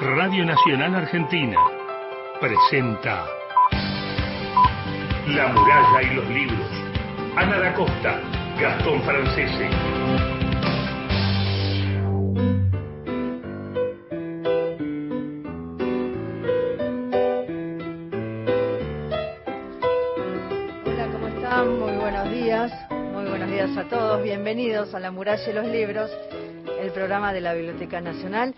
Radio Nacional Argentina presenta La muralla y los libros. Ana da Costa, Gastón Francese. Hola, ¿cómo están? Muy buenos días. Muy buenos días a todos. Bienvenidos a La Muralla y los Libros, el programa de la Biblioteca Nacional.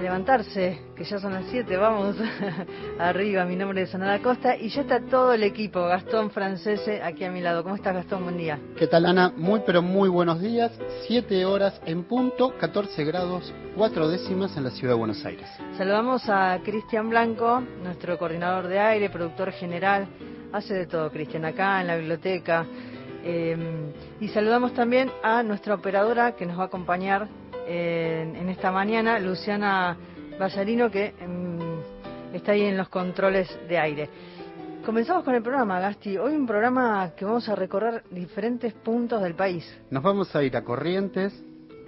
A levantarse, que ya son las 7, vamos arriba. Mi nombre es Ana Costa y ya está todo el equipo. Gastón Francese aquí a mi lado. ¿Cómo estás, Gastón? Buen día. ¿Qué tal, Ana? Muy, pero muy buenos días. 7 horas en punto, 14 grados, 4 décimas en la ciudad de Buenos Aires. Saludamos a Cristian Blanco, nuestro coordinador de aire, productor general. Hace de todo, Cristian, acá en la biblioteca. Eh, y saludamos también a nuestra operadora que nos va a acompañar en, en esta mañana, Luciana Ballarino, que mm, está ahí en los controles de aire. Comenzamos con el programa, Gasti. Hoy un programa que vamos a recorrer diferentes puntos del país. Nos vamos a ir a Corrientes,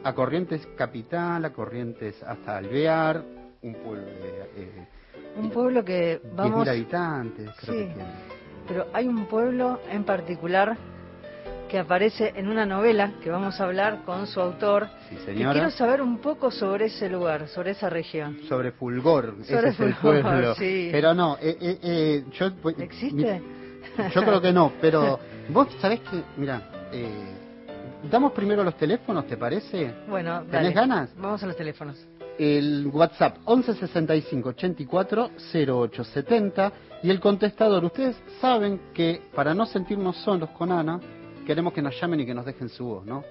a Corrientes Capital, a Corrientes hasta Alvear, un pueblo de... eh, Un pueblo que 10.000 vamos... habitantes, creo Sí. que tiene. Pero hay un pueblo en particular que aparece en una novela que vamos a hablar con su autor. Sí, Y señora. quiero saber un poco sobre ese lugar, sobre esa región. Sobre Fulgor, Sobre ese es el Fulgor, pueblo. sí. Pero no, eh, eh, eh, yo... pues, ¿Existe? Yo creo que no, pero vos sabés que, mira, eh, damos primero los teléfonos, ¿te parece? Bueno, ¿Tenés dale. ganas? Vamos a los teléfonos. El WhatsApp 11 65 84 08 70 y el contestador. Ustedes saben que para no sentirnos solos con Ana, queremos que nos llamen y que nos dejen su voz, ¿no?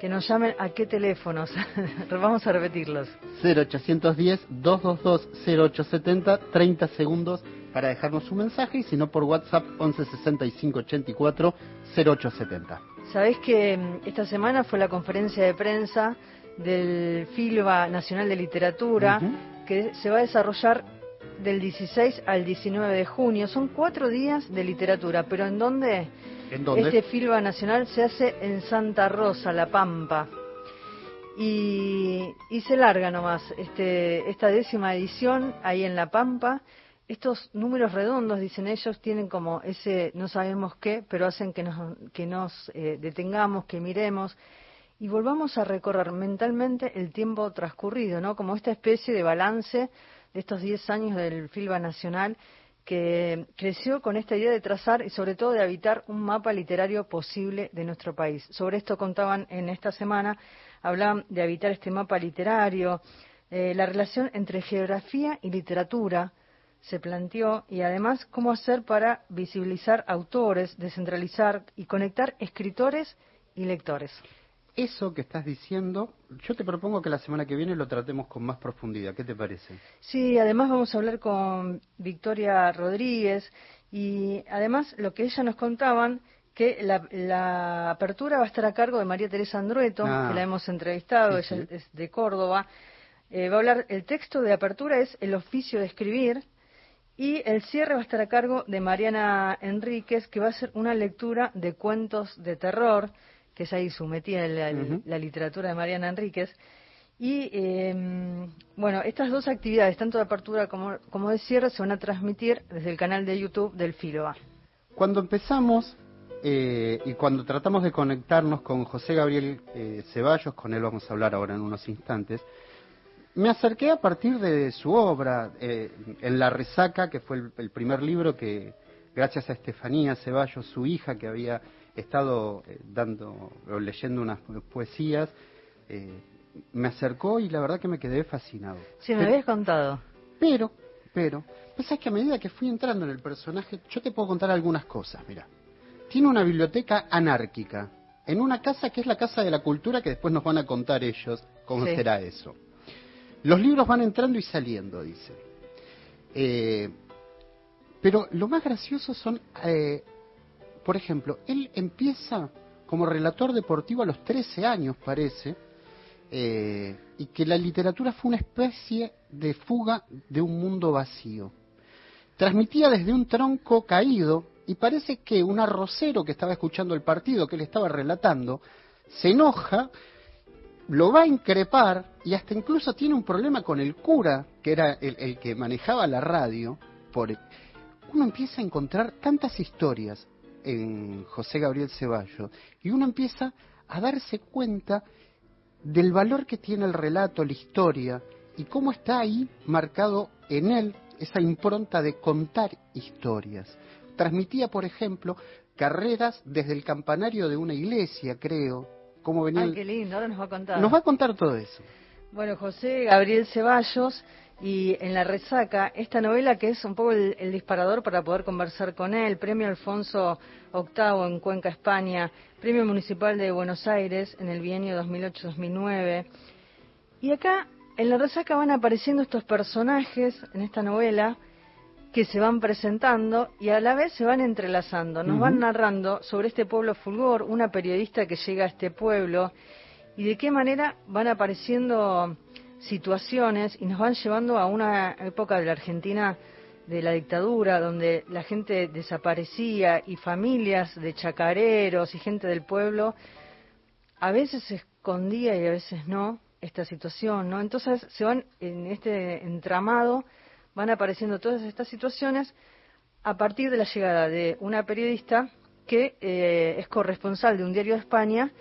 Que nos llamen a qué teléfonos. vamos a repetirlos. 0810 222 0870 30 segundos para dejarnos su mensaje y si no por WhatsApp 11 65 84 0870. Sabés que mm, esta semana fue la conferencia de prensa del FILBA Nacional de Literatura que se va a desarrollar del 16 al 19 de junio. Son cuatro días de literatura, pero ¿en dónde? Este FILBA Nacional se hace en Santa Rosa, La Pampa. Y, y se larga nomás este, esta décima edición ahí en La Pampa. Estos números redondos, dicen ellos, tienen como ese no sabemos qué, pero hacen que nos, que nos eh, detengamos, que miremos y volvamos a recorrer mentalmente el tiempo transcurrido, ¿no? Como esta especie de balance de estos 10 años del FILBA Nacional que creció con esta idea de trazar y sobre todo de habitar un mapa literario posible de nuestro país. Sobre esto contaban en esta semana, hablaban de habitar este mapa literario, eh, la relación entre geografía y literatura se planteó y además cómo hacer para visibilizar autores, descentralizar y conectar escritores y lectores. Eso que estás diciendo, yo te propongo que la semana que viene lo tratemos con más profundidad. ¿Qué te parece? Sí, además vamos a hablar con Victoria Rodríguez y además lo que ella nos contaban que la, la apertura va a estar a cargo de María Teresa Andrueto, Ah. que la hemos entrevistado, Sí, ella sí. es de Córdoba. Eh, va a hablar, el texto de apertura es El oficio de escribir y el cierre va a estar a cargo de Mariana Enríquez, que va a ser una lectura de cuentos de terror, que es ahí su metida en la, literatura de Mariana Enríquez. Y eh, bueno, estas dos actividades, tanto de apertura como, como de cierre, se van a transmitir desde el canal de YouTube del FILOA. Cuando empezamos eh, y cuando tratamos de conectarnos con José Gabriel eh, Ceballos, con él vamos a hablar ahora en unos instantes, me acerqué a partir de su obra, eh, en La Resaca, que fue el, el primer libro que, gracias a Estefanía Ceballos, su hija, que había estado eh, dando o leyendo unas poesías, eh, me acercó y la verdad que me quedé fascinado. Sí, me Pero- habías contado. pero, pero, pues es que a medida que fui entrando en el personaje, yo te puedo contar algunas cosas, mira. Tiene una biblioteca anárquica, en una casa que es la Casa de la Cultura, que después nos van a contar ellos cómo Sí. será eso. Los libros van entrando y saliendo, dice. Eh, pero lo más gracioso son, eh, por ejemplo, él empieza como relator deportivo a los 13 años, parece, eh, y que la literatura fue una especie de fuga de un mundo vacío. Transmitía desde un tronco caído y parece que un arrocero que estaba escuchando el partido que él estaba relatando se enoja, lo va a increpar y hasta incluso tiene un problema con el cura, que era el, que manejaba la radio. Por, uno empieza a encontrar tantas historias en José Gabriel Ceballos y uno empieza a darse cuenta del valor que tiene el relato, la historia y cómo está ahí marcado en él esa impronta de contar historias. Transmitía, por ejemplo, carreras desde el campanario de una iglesia, creo. Cómo venía Ay, qué lindo, ahora nos va a contar. Nos va a contar todo eso. Bueno, José Gabriel Ceballos y en La Resaca, esta novela que es un poco el, disparador para poder conversar con él, Premio Alfonso VIII en Cuenca, España, Premio Municipal de Buenos Aires en el bienio 2008-2009. Y acá en La Resaca van apareciendo estos personajes en esta novela que se van presentando y a la vez se van entrelazando. Nos van narrando sobre este pueblo Fulgor, una periodista que llega a este pueblo y de qué manera van apareciendo situaciones y nos van llevando a una época de la Argentina de la dictadura, donde la gente desaparecía y familias de chacareros y gente del pueblo a veces se escondía y a veces no esta situación, ¿no? Entonces se van en este entramado, van apareciendo todas estas situaciones a partir de la llegada de una periodista que eh, es corresponsal de un diario de España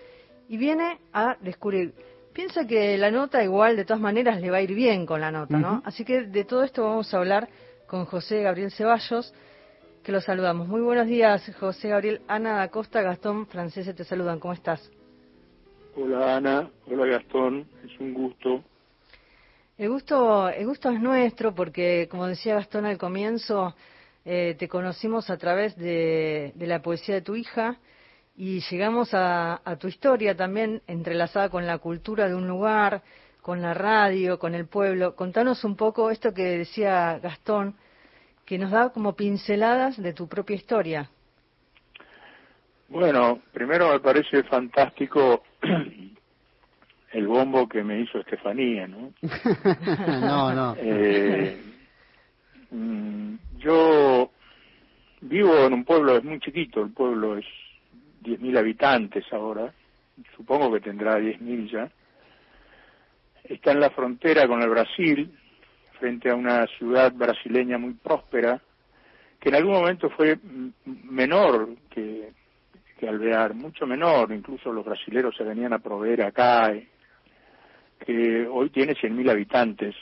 y viene a descubrir piensa que la nota igual de todas maneras le va a ir bien con la nota, ¿no? Así que de todo esto vamos a hablar con José Gabriel Ceballos, que lo saludamos. Muy buenos días, José Gabriel. Ana da Costa, Gastón Francese te saludan. ¿Cómo estás? Hola Ana, hola Gastón, es un gusto. El gusto, el gusto es nuestro porque, como decía Gastón al comienzo, eh, te conocimos a través de, de la poesía de tu hija y llegamos a, tu historia también entrelazada con la cultura de un lugar, con la radio, con el pueblo. Contanos un poco esto que decía Gastón, que nos da como pinceladas de tu propia historia. Bueno, primero me parece fantástico el bombo que me hizo Estefanía, ¿no? no, no. Eh, mm, yo vivo en un pueblo, es muy chiquito, el pueblo es 10.000 habitantes ahora, supongo que tendrá 10.000 ya, está en la frontera con el Brasil, frente a una ciudad brasileña muy próspera, que en algún momento fue menor que, Alvear, mucho menor, incluso los brasileros se venían a proveer acá, eh, que hoy tiene 100.000 habitantes.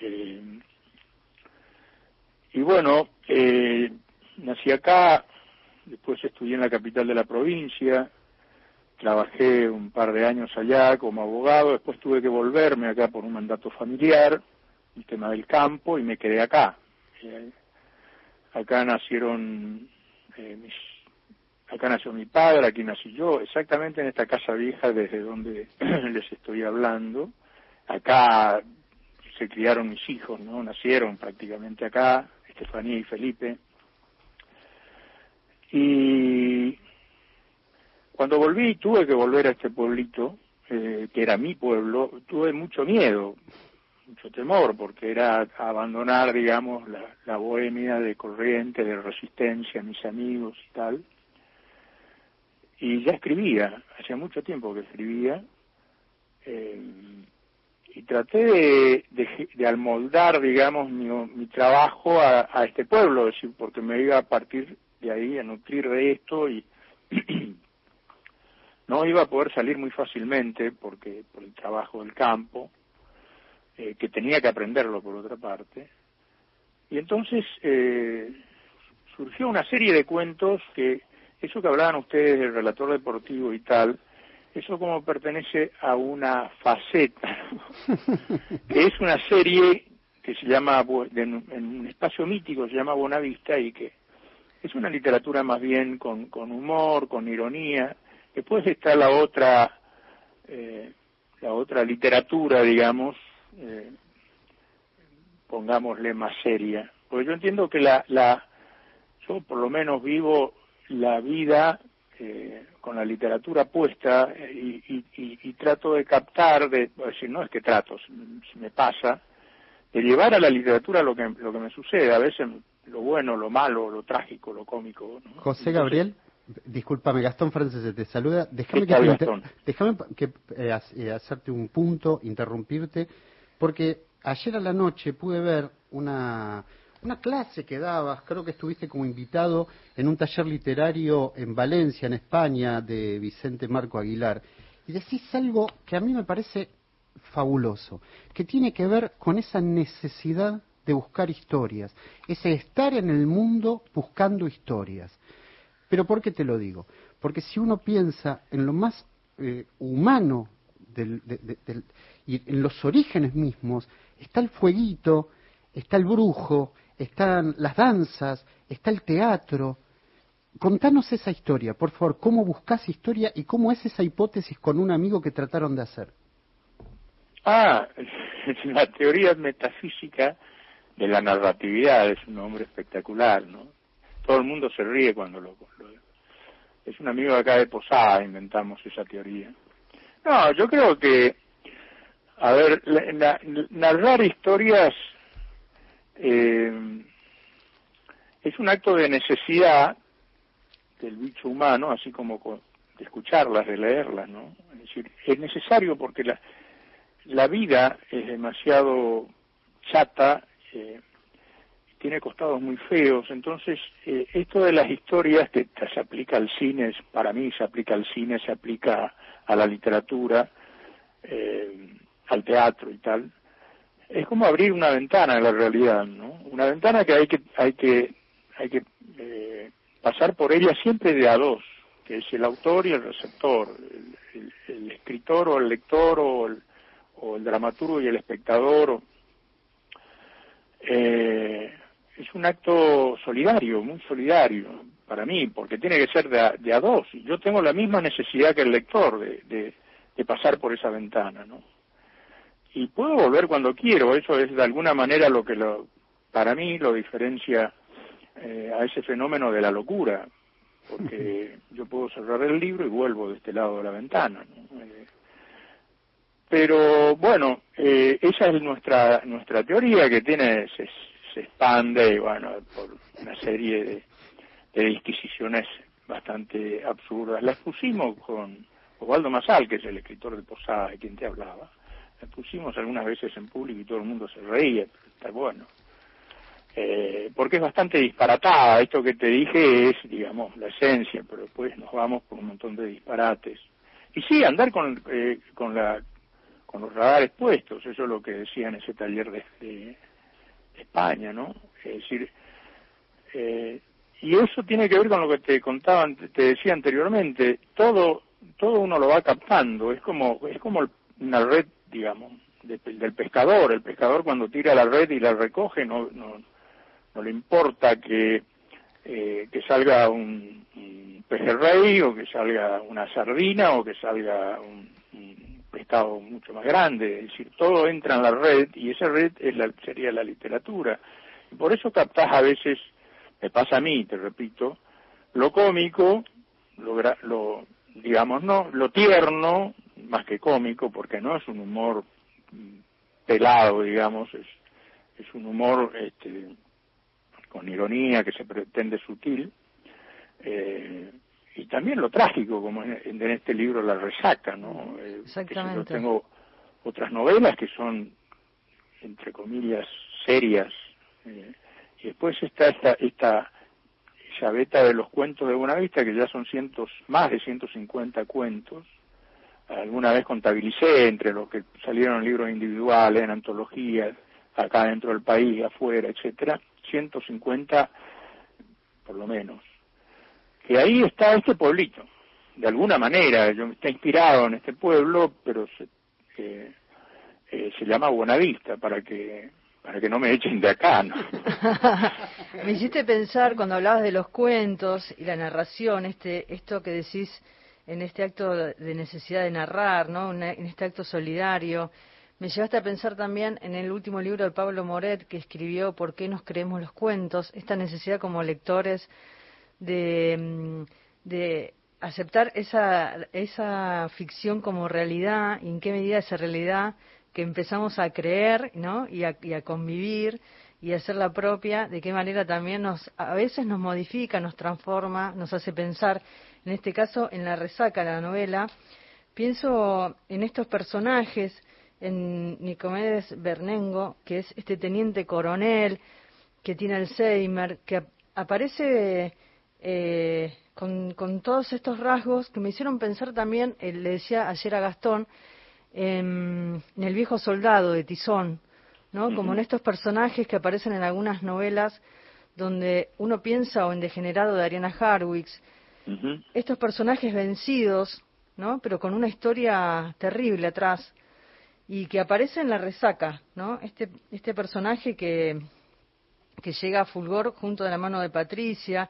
Eh, y bueno, eh, nací acá, después estudié en la capital de la provincia, trabajé un par de años allá como abogado, después tuve que volverme acá por un mandato familiar, el tema del campo, y me quedé acá. Eh, acá nacieron eh, mis, acá nació mi padre, aquí nací yo, exactamente en esta casa vieja desde donde les estoy hablando. Acá se criaron mis hijos, ¿no? Nacieron prácticamente acá, Estefanía y Felipe. Y cuando volví, tuve que volver a este pueblito, eh, que era mi pueblo, tuve mucho miedo, mucho temor, porque era abandonar, digamos, la, bohemia de corriente, de resistencia, mis amigos y tal. Y ya escribía, hacía mucho tiempo que escribía, eh, y traté de, de, almoldar, digamos, mi, trabajo a, a, este pueblo, porque me iba a partir de ahí a nutrir de esto y no iba a poder salir muy fácilmente porque por el trabajo del campo, eh, que tenía que aprenderlo por otra parte. Y entonces eh, surgió una serie de cuentos que, eso que hablaban ustedes del relator deportivo y tal, eso como pertenece a una faceta, que es una serie que se llama, en un espacio mítico se llama Bonavista y que es una literatura más bien con, con humor, con ironía. Después está la otra, eh, la otra literatura, digamos, eh, pongámosle más seria. Porque yo entiendo que la, la, yo por lo menos vivo la vida eh, con la literatura puesta y, y, y, trato de captar, de decir, no es que trato, me pasa, de llevar a la literatura lo que, lo que me sucede. A veces lo bueno, lo malo, lo trágico, lo cómico. José Gabriel, discúlpame, Gastón Frances te saluda. Déjame que, déjame que eh, eh, hacerte un punto, interrumpirte, porque ayer a la noche pude ver una, una clase que dabas, creo que estuviste como invitado en un taller literario en Valencia, en España, de Vicente Marco Aguilar, y decís algo que a mí me parece fabuloso, que tiene que ver con esa necesidad de buscar historias, ese estar en el mundo buscando historias. Pero ¿por qué te lo digo? Porque si uno piensa en lo más eh, humano y en los orígenes mismos, está el fueguito, está el brujo, están las danzas, está el teatro. Contanos esa historia, por favor, cómo buscas historia y cómo es esa hipótesis con un amigo que trataron de hacer. Ah, la teoría metafísica de la narratividad es un nombre espectacular, ¿no? Todo el mundo se ríe cuando lo, es un amigo de acá de Posada, inventamos esa teoría. No, yo creo que, a ver, narrar historias eh, es un acto de necesidad del bicho humano, así como de escucharlas, de leerlas, ¿no? Es decir, es necesario porque la, la vida es demasiado chata, eh, tiene costados muy feos, entonces eh, esto de las historias que se aplica al cine, para mí se aplica al cine, se aplica a la literatura, eh, al teatro y tal, es como abrir una ventana en la realidad, ¿no? Una ventana que hay que hay que hay que eh, pasar por ella siempre de a dos, que es el autor y el receptor, el, escritor o el lector o el, o el dramaturgo y el espectador. Eh, es un acto solidario, muy solidario para mí, porque tiene que ser de a, de a dos. Yo tengo la misma necesidad que el lector de, de, de pasar por esa ventana, ¿no? y puedo volver cuando quiero. Eso es de alguna manera lo que lo, para mí lo diferencia eh, a ese fenómeno de la locura, porque yo puedo cerrar el libro y vuelvo de este lado de la ventana. Eh, pero bueno, eh, esa es nuestra nuestra teoría que tiene se, se expande bueno por una serie de, de disquisiciones bastante absurdas. Las pusimos con Osvaldo Masal, que es el escritor de Posada, de quien te hablaba la pusimos algunas veces en público y todo el mundo se reía, pero está bueno. Eh, porque es bastante disparatada, esto que te dije es, digamos, la esencia, pero después nos vamos por un montón de disparates. Y sí, andar con, eh, con, la, con los radares puestos, eso es lo que decía en ese taller de, de, España, ¿no? Es decir, eh, y eso tiene que ver con lo que te contaba, te decía anteriormente, todo, todo uno lo va captando, es como, es como una red digamos, del pescador. El pescador cuando tira la red y la recoge no, no, no le importa que, eh, que salga un, pejerrey o que salga una sardina o que salga un, pescado mucho más grande. Es decir, todo entra en la red y esa red es la, sería la literatura. Por eso captás a veces, me pasa a mí, te repito, lo cómico, lo, lo digamos, no, lo tierno, más que cómico, porque no es un humor pelado, digamos, es, es un humor este, con ironía que se pretende sutil, eh, y también lo trágico, como en, este libro La Resaca, ¿no? Eh, Exactamente. yo tengo otras novelas que son, entre comillas, serias, eh, y después está esta, esta de los cuentos de Buenavista, que ya son cientos, más de 150 cuentos, alguna vez contabilicé entre los que salieron en libros individuales, en antologías, acá dentro del país, afuera, etcétera, 150 por lo menos. Que ahí está este pueblito, de alguna manera, yo está inspirado en este pueblo, pero se, eh, eh, se llama Buenavista para que para que no me echen de acá, ¿no? me hiciste pensar cuando hablabas de los cuentos y la narración, este esto que decís en este acto de necesidad de narrar, ¿no? en este acto solidario. Me llevaste a pensar también en el último libro de Pablo Moret que escribió ¿Por qué nos creemos los cuentos? Esta necesidad como lectores de, mm, de aceptar esa, esa ficción como realidad y en qué medida esa realidad que empezamos a creer ¿no? y, a, y a convivir y hacerla propia, de qué manera también nos, a veces nos modifica, nos transforma, nos hace pensar, en este caso en la resaca, la novela, pienso en estos personajes, en Nicomedes Bernengo, que es este teniente coronel que tiene Alzheimer, que aparece eh, con, con, todos estos rasgos que me hicieron pensar también, eh, le decía ayer a Gastón, en, en el viejo soldado de Tizón, ¿no? Como en estos personajes que aparecen en algunas novelas donde uno piensa o en Degenerado de Ariana Harwicz, estos personajes vencidos, ¿no? Pero con una historia terrible atrás y que aparece en la resaca, ¿no? Este este personaje que que llega a Fulgor junto de la mano de Patricia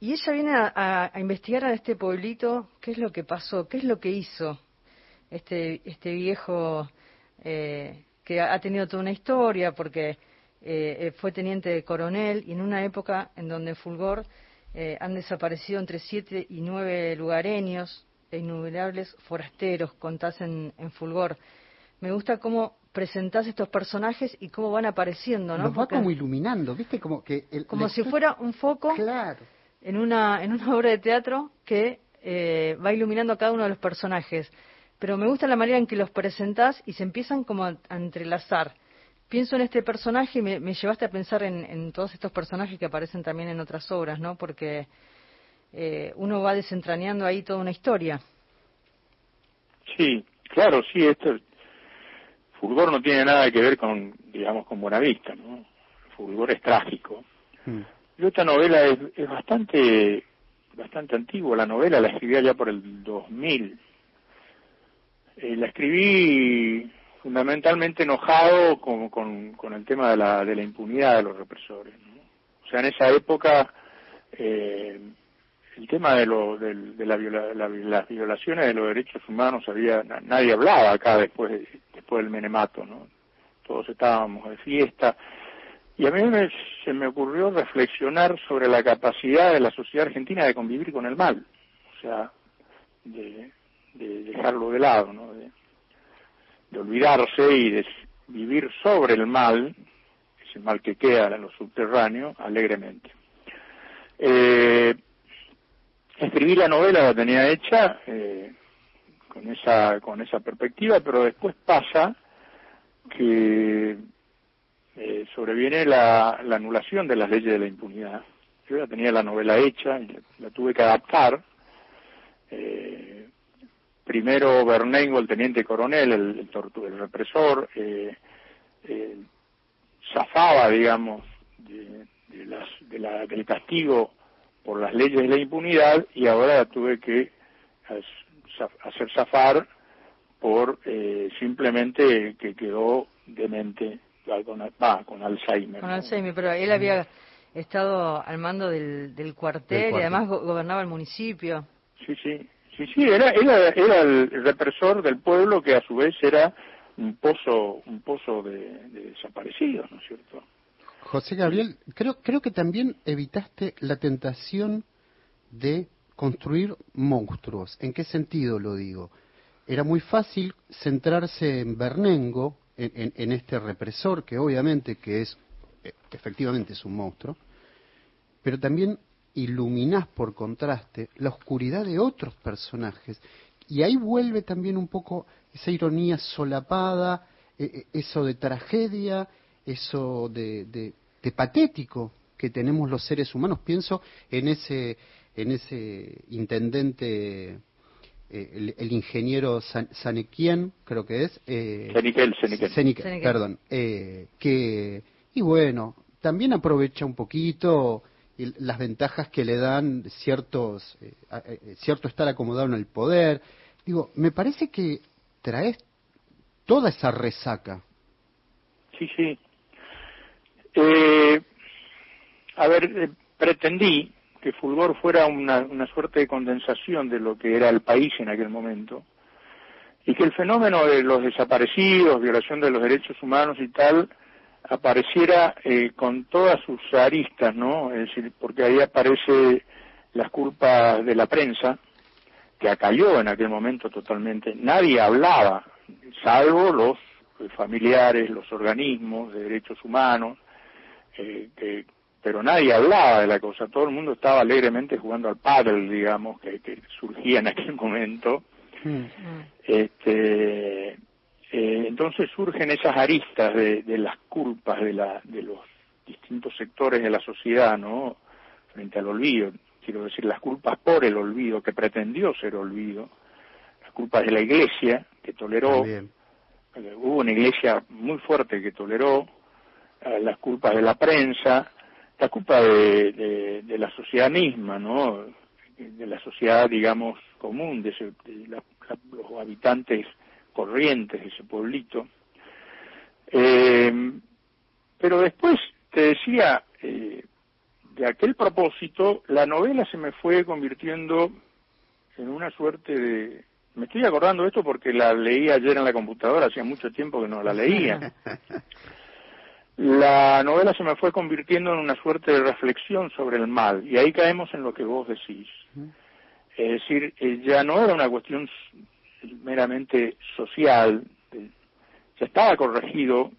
y ella viene a, a, investigar a este pueblito. Qué es lo que pasó, qué es lo que hizo este este viejo eh, que ha tenido toda una historia porque eh, fue teniente de coronel y en una época en donde Fulgor eh, han desaparecido entre siete y nueve lugareños e innumerables forasteros, contás en, en Fulgor. Me gusta cómo presentás estos personajes y cómo van apareciendo, ¿no? Los va como iluminando, ¿viste? Como que el, como si fuera un foco claro. en una en una obra de teatro que eh, va iluminando a cada uno de los personajes pero me gusta la manera en que los presentás y se empiezan como a, entrelazar. Pienso en este personaje y me, me llevaste a pensar en, en, todos estos personajes que aparecen también en otras obras, ¿no? Porque eh, uno va desentrañando ahí toda una historia. Sí, claro, sí, esto, Fulgor no tiene nada que ver con, digamos, con Buenavista, ¿no? Fulgor es trágico. Mm. Y esta novela es, es bastante, bastante antigua, la novela la escribía ya por el 2000, eh, la escribí fundamentalmente enojado con, con, con, el tema de la, de la impunidad de los represores. ¿no? O sea, en esa época eh, el tema de, lo, de, de la viola, la, las violaciones de los derechos humanos había nadie hablaba acá después después del menemato, ¿no? Todos estábamos de fiesta y a mí me, se me ocurrió reflexionar sobre la capacidad de la sociedad argentina de convivir con el mal, o sea, de, de dejarlo de lado, ¿no? de, olvidarse y de vivir sobre el mal, ese mal que queda en los subterráneos, alegremente. Eh, escribí la novela, la tenía hecha eh, con esa con esa perspectiva, pero después pasa que eh, sobreviene la, la anulación de las leyes de la impunidad. Yo ya tenía la novela hecha y la, tuve que adaptar. Eh, primero Bernengo, el teniente coronel, el, el, el represor, eh, eh, zafaba, digamos, de, de las, de la, del castigo por las leyes de la impunidad y ahora tuve que hacer zafar por eh, simplemente que quedó demente con, ah, con Alzheimer. Con Alzheimer, pero él había estado al mando del, del cuartel, y además go gobernaba el municipio. Sí, sí, Sí, sí, era, era, era el represor del pueblo que a su vez era un pozo, un pozo de, de desaparecidos, ¿no es cierto? José Gabriel, creo, creo que también evitaste la tentación de construir monstruos. ¿En qué sentido lo digo? Era muy fácil centrarse en Bernengo, en, en, en este represor que obviamente que es, eh, efectivamente es un monstruo, pero también iluminás por contraste la oscuridad de otros personajes. Y ahí vuelve también un poco esa ironía solapada, eh, eh, eso de tragedia, eso de, de, de, patético que tenemos los seres humanos. Pienso en ese, en ese intendente, eh, el, el, ingeniero San, Sanequien, creo que es. Eh, Seniquel, Seniquel. perdón. Eh, que, y bueno, también aprovecha un poquito las ventajas que le dan ciertos eh, eh, cierto estar acomodado en el poder digo me parece que traes toda esa resaca sí sí eh, a ver eh, pretendí que Fulgor fuera una, una suerte de condensación de lo que era el país en aquel momento y que el fenómeno de los desaparecidos violación de los derechos humanos y tal apareciera eh, con todas sus aristas, ¿no? Es decir, porque ahí aparece las culpas de la prensa, que acalló en aquel momento totalmente. Nadie hablaba, salvo los familiares, los organismos de derechos humanos, eh, pero nadie hablaba de la cosa, todo el mundo estaba alegremente jugando al paddle, digamos, que, surgía en aquel momento. Mm. Este, eh, entonces surgen esas aristas de, de las culpas de, la, de los distintos sectores de la sociedad, ¿no? Frente al olvido, quiero decir, las culpas por el olvido, que pretendió ser olvido, las culpas de la iglesia, que toleró, eh, hubo una iglesia muy fuerte que toleró, eh, las culpas de la prensa, la culpa de, de, la sociedad misma, ¿no? De la sociedad, digamos, común, de, los habitantes corrientes de ese pueblito. Eh, pero después, te decía, eh, de aquel propósito, la novela se me fue convirtiendo en una suerte de... Me estoy acordando de esto porque la leí ayer en la computadora, hacía mucho tiempo que no la leía. La novela se me fue convirtiendo en una suerte de reflexión sobre el mal, y ahí caemos en lo que vos decís. Es decir, eh, ya no era una cuestión meramente social, ya estaba corregido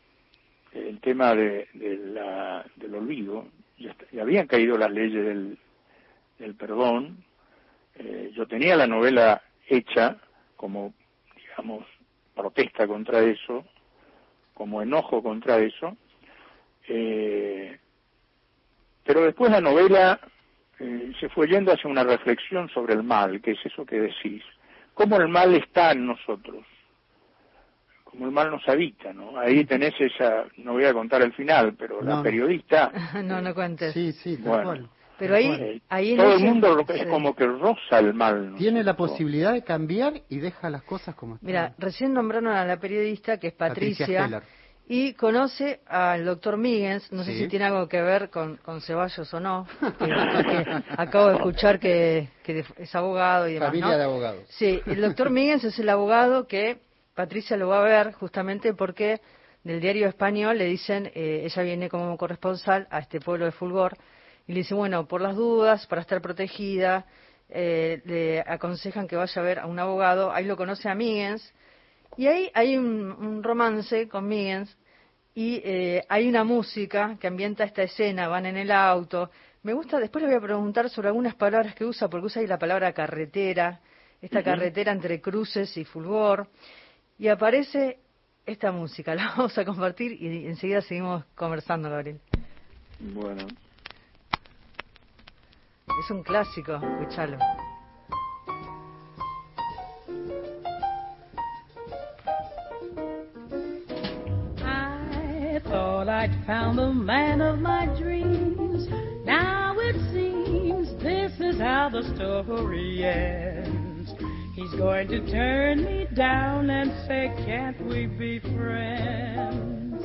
el tema de, la, del olvido, ya, habían caído las leyes del, del perdón, eh, yo tenía la novela hecha como, digamos, protesta contra eso, como enojo contra eso, eh, pero después la novela eh, se fue yendo hacia una reflexión sobre el mal, que es eso que decís. Cómo el mal está en nosotros, cómo el mal nos habita, ¿no? Ahí tenés esa, no voy a contar el final, pero la periodista... no, no cuentes. Sí, sí, bueno, Pero ahí, ahí todo el mundo es como que roza el mal. Tiene la posibilidad de cambiar y deja las cosas como están. Mira, recién nombraron a la periodista que es Patricia y conoce al doctor Miggins, no sé si tiene algo que ver con, Ceballos o no, acabo de escuchar que, es abogado y demás. Familia de abogados. Sí, el doctor Miggins es el abogado que Patricia lo va a ver justamente porque del diario español le dicen, eh, ella viene como corresponsal a este pueblo de Fulgor, y le dice, bueno, por las dudas, para estar protegida, eh, le aconsejan que vaya a ver a un abogado, ahí lo conoce a Miggins, y ahí hay un, romance con Miggins y eh, hay una música que ambienta esta escena, van en el auto. Me gusta, después le voy a preguntar sobre algunas palabras que usa, porque usa ahí la palabra carretera, esta carretera entre cruces y fulgor. Y aparece esta música, la vamos a compartir y enseguida seguimos conversando, Gabriel. Bueno. Es un clásico, escúchalo. I'd found the man of my dreams. Now it seems this is how the story ends. He's going to turn me down and say, Can't we be friends?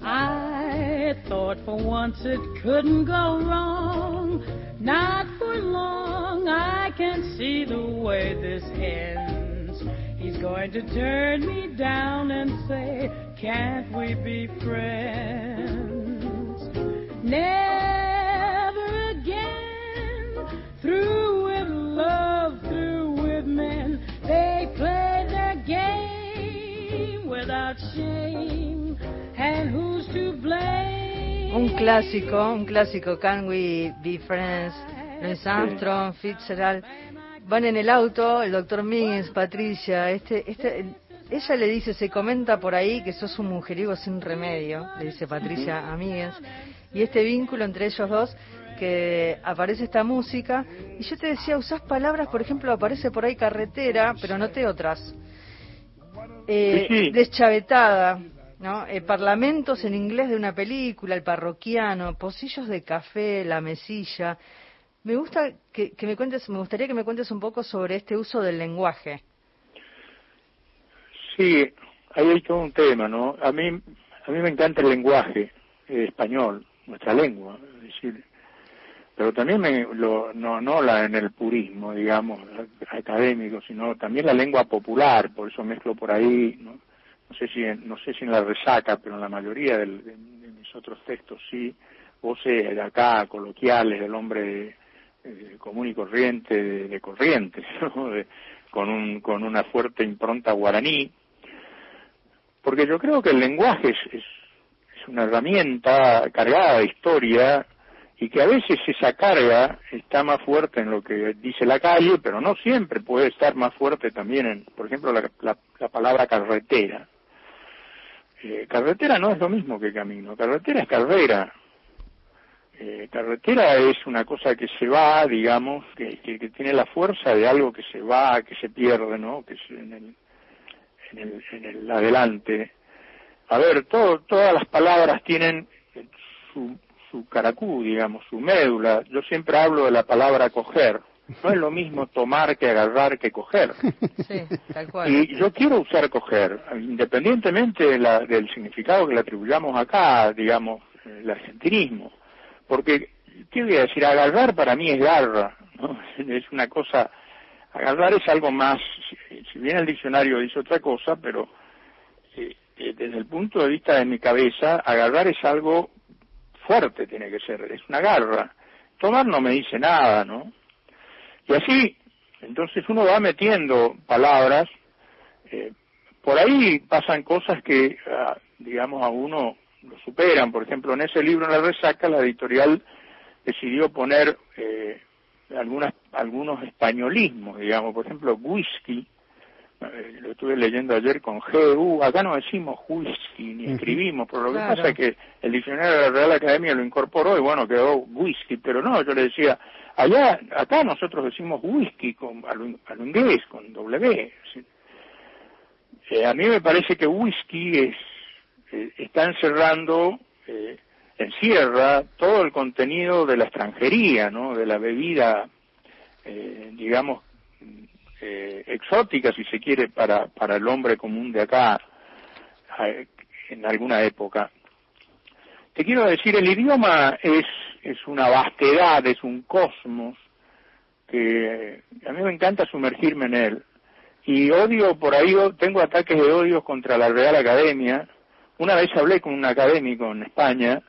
I thought for once it couldn't go wrong. Not for long, I can see the way this ends. He's going to turn me down and say, can't we be friends? Never again. Through with love, through with men. They play their game without shame. And who's to blame? Un clásico, un clásico. Can we be friends? Louis Armstrong, Fitzgerald. Van en el auto, el doctor Miggins, Patricia, este, este, ella le dice, se comenta por ahí que sos un mujeriego sin remedio, le dice Patricia Amigues, y este vínculo entre ellos dos, que aparece esta música, y yo te decía, usás palabras, por ejemplo, aparece por ahí carretera, pero noté otras. Eh, deschavetada, ¿no? Eh, parlamentos en inglés de una película, el parroquiano, pocillos de café, la mesilla. Me gusta que, que me cuentes, me gustaría que me cuentes un poco sobre este uso del lenguaje. Sí, ahí hay todo un tema, ¿no? A mí, a mí me encanta el lenguaje español, nuestra lengua, es decir, pero también me, lo, no, no la en el purismo, digamos, académico, sino también la lengua popular, por eso mezclo por ahí, ¿no? No sé si, en, no sé si en la resaca, pero en la mayoría de, mis otros textos sí, voces de acá, coloquiales, del hombre eh, común y corriente, de, de corrientes, ¿no? con, un, con una fuerte impronta guaraní, porque yo creo que el lenguaje es, es, una herramienta cargada de historia y que a veces esa carga está más fuerte en lo que dice la calle, pero no siempre puede estar más fuerte también en, por ejemplo, la, la, palabra carretera. Eh, carretera no es lo mismo que camino, carretera es carrera, eh, carretera es una cosa que se va, digamos, que, que, tiene la fuerza de algo que se va, que se pierde, ¿no? Que es en el, en el, en el adelante. A ver, todo, todas las palabras tienen su, su caracú, digamos, su médula. Yo siempre hablo de la palabra coger. No es lo mismo tomar que agarrar que coger. Sí, tal cual. Y yo quiero usar coger, independientemente de la, del significado que le atribuyamos acá, digamos, el argentinismo porque, ¿qué voy a decir? Agarrar para mí es garra, ¿no? Es una cosa, agarrar es algo más, si bien el diccionario dice otra cosa, pero eh, eh, desde el punto de vista de mi cabeza, agarrar es algo fuerte, tiene que ser, es una garra. Tomar no me dice nada, ¿no? Y así, entonces uno va metiendo palabras, eh, por ahí pasan cosas que, ah, digamos, a uno lo superan. Por ejemplo, en ese libro, en la resaca, la editorial decidió poner eh, algunas, algunos españolismos, digamos, por ejemplo, whisky, eh, lo estuve leyendo ayer con GU, acá no decimos whisky ni escribimos, pero lo que pasa es que el diccionario de la Real Academia lo incorporó y bueno, quedó whisky, pero no, yo le decía, allá, acá nosotros decimos whisky con, a, lo, inglés, con W. Eh, a mí me parece que whisky es eh, está encerrando, eh, encierra todo el contenido de la extranjería, ¿no? De la bebida, eh, digamos, eh, exótica, si se quiere, para, para el hombre común de acá, en alguna época. Te quiero decir, el idioma es, es una vastedad, es un cosmos, que a mí me encanta sumergirme en él. Y odio por ahí, tengo ataques de odio contra la Real Academia, una vez hablé con un académico en España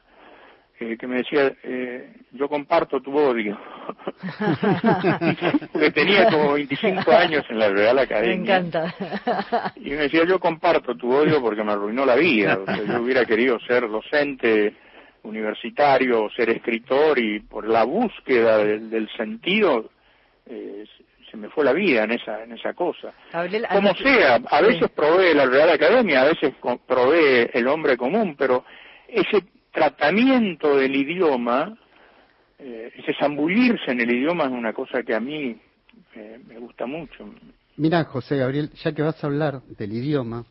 eh, que me decía, eh, yo comparto tu odio. Porque tenía como 25 años en la Real Academia. Me encanta. y me decía, yo comparto tu odio porque me arruinó la vida. yo hubiera querido ser docente universitario, ser escritor y por la búsqueda del, sentido eh, se me fue la vida en esa en esa cosa. Como sea, a veces provee la Real Academia, a veces provee el hombre común, pero ese tratamiento del idioma, eh, ese zambullirse en el idioma es una cosa que a mí eh, me gusta mucho. Mira, José Gabriel, ya que vas a hablar del idioma,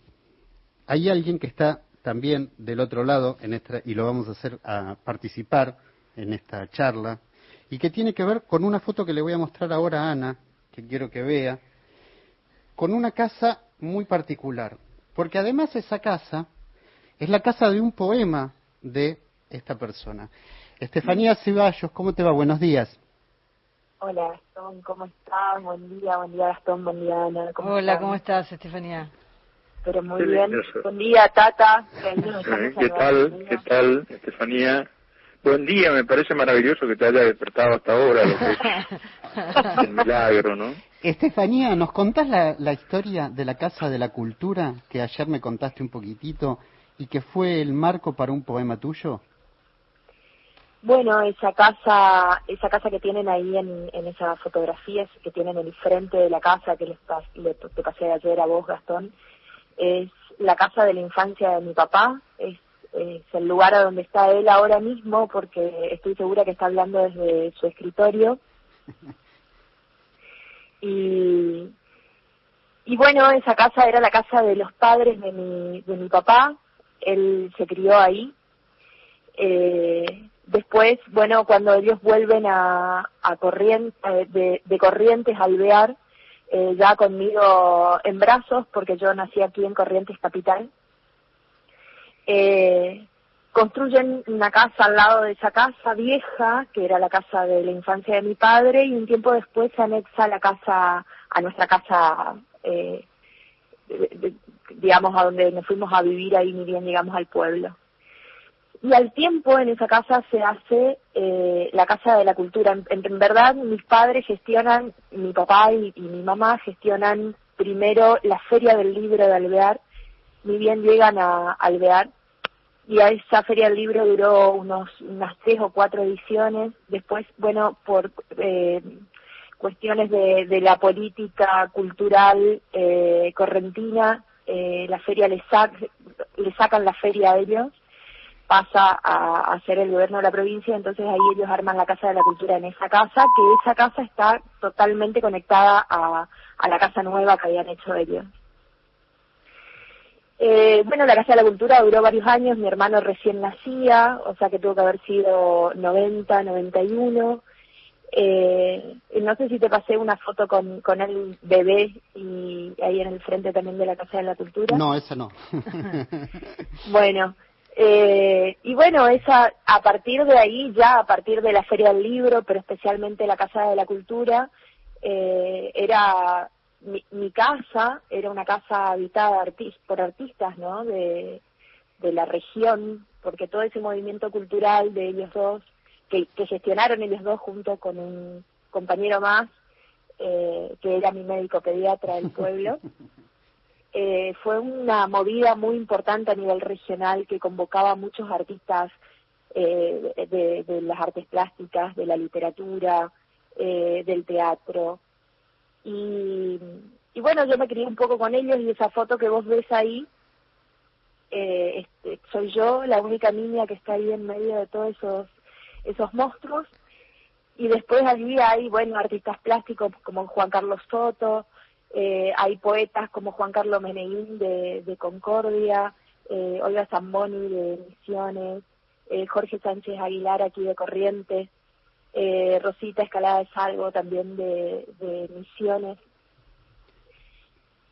hay alguien que está también del otro lado en esta, y lo vamos a hacer a participar en esta charla y que tiene que ver con una foto que le voy a mostrar ahora a Ana, que quiero que vea, con una casa muy particular, porque además esa casa es la casa de un poema de esta persona. Estefanía Ceballos, ¿cómo te va? Buenos días. Hola Gastón, ¿cómo estás? Buen día, buen día Gastón, buen día Ana. Hola, ¿cómo estás Estefanía? Pero muy bien. Buen día Tata. ¿Qué tal? ¿Qué tal Estefanía? Buen día, me parece maravilloso que te haya despertado hasta ahora, lo que es un milagro, ¿no? Estefanía, ¿nos contás la, la, historia de la Casa de la Cultura que ayer me contaste un poquitito y que fue el marco para un poema tuyo? Bueno, esa casa, esa casa que tienen ahí en, en esas fotografías que tienen en el frente de la casa que les, le, te pasé ayer a vos, Gastón, es la casa de la infancia de mi papá, es es el lugar a donde está él ahora mismo, porque estoy segura que está hablando desde su escritorio. Y, y bueno, esa casa era la casa de los padres de mi, de mi papá, él se crió ahí. Eh, después, bueno, cuando ellos vuelven a, a de, de Corrientes a Alvear, eh, ya conmigo en brazos, porque yo nací aquí en Corrientes Capital, eh, construyen una casa al lado de esa casa vieja, que era la casa de la infancia de mi padre, y un tiempo después se anexa la casa a nuestra casa, eh, digamos, a donde nos fuimos a vivir ahí, ni bien llegamos al pueblo. Y al tiempo en esa casa se hace eh, la Casa de la Cultura. En, verdad, mis padres gestionan, mi papá y, mi mamá gestionan primero la Feria del Libro de Alvear, ni bien llegan a Alvear. Y a esa feria del libro duró unos, unas tres o cuatro ediciones. Después, bueno, por eh, cuestiones de, de, la política cultural eh, correntina, eh, la feria le, sac, le sacan la feria a ellos pasa a, a, ser el gobierno de la provincia, entonces ahí ellos arman la Casa de la Cultura en esa casa, que esa casa está totalmente conectada a, a la casa nueva que habían hecho ellos. Eh, bueno, la Casa de la Cultura duró varios años, mi hermano recién nacía, o sea que tuvo que haber sido 90, 91. Eh, no sé si te pasé una foto con, con el bebé y ahí en el frente también de la Casa de la Cultura. No, esa no. bueno, eh, y bueno, esa, a partir de ahí, ya a partir de la Feria del Libro, pero especialmente la Casa de la Cultura, eh, era mi, mi, casa, era una casa habitada artist, por artistas, ¿no? De, de la región, porque todo ese movimiento cultural de ellos dos, que, que gestionaron ellos dos junto con un compañero más, eh, que era mi médico pediatra del pueblo, eh, fue una movida muy importante a nivel regional que convocaba a muchos artistas eh, de, de, las artes plásticas, de la literatura, eh, del teatro. Y, y, bueno, yo me crié un poco con ellos y esa foto que vos ves ahí, eh, este, soy yo, la única niña que está ahí en medio de todos esos, esos monstruos. Y después allí hay, bueno, artistas plásticos como Juan Carlos Soto, eh, hay poetas como Juan Carlos Meneín de, Concordia, eh, Olga Zamboni de Misiones, eh, Jorge Sánchez Aguilar aquí de Corrientes, eh, Rosita Escalada de Salvo también de Misiones.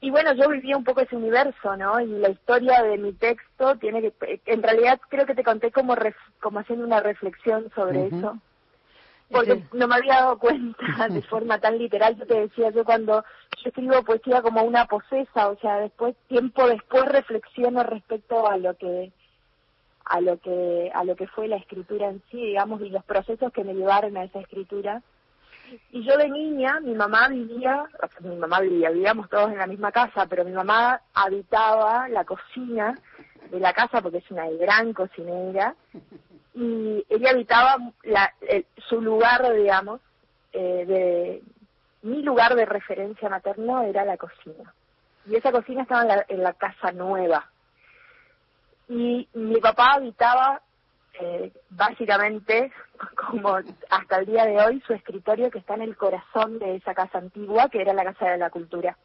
Y bueno, yo vivía un poco ese universo, ¿no? Y la historia de mi texto tiene que, en realidad creo que te conté como, ref, como haciendo una reflexión sobre uh -huh. eso porque sí. no me había dado cuenta de forma tan literal. Yo te decía, yo cuando yo escribo poesía como una posesa, o sea, después, tiempo después reflexiono respecto a lo que a lo que a lo que fue la escritura en sí, digamos, y los procesos que me llevaron a esa escritura. Y yo de niña, mi mamá vivía, o sea, mi mamá vivía, vivíamos todos en la misma casa, pero mi mamá habitaba la cocina de la casa porque es una gran cocinera y ella habitaba la, eh, su lugar, digamos, eh, de mi lugar de referencia materno era la cocina. Y esa cocina estaba en la, en la casa nueva. Y mi papá habitaba eh, básicamente, como hasta el día de hoy, su escritorio que está en el corazón de esa casa antigua, que era la Casa de la Cultura.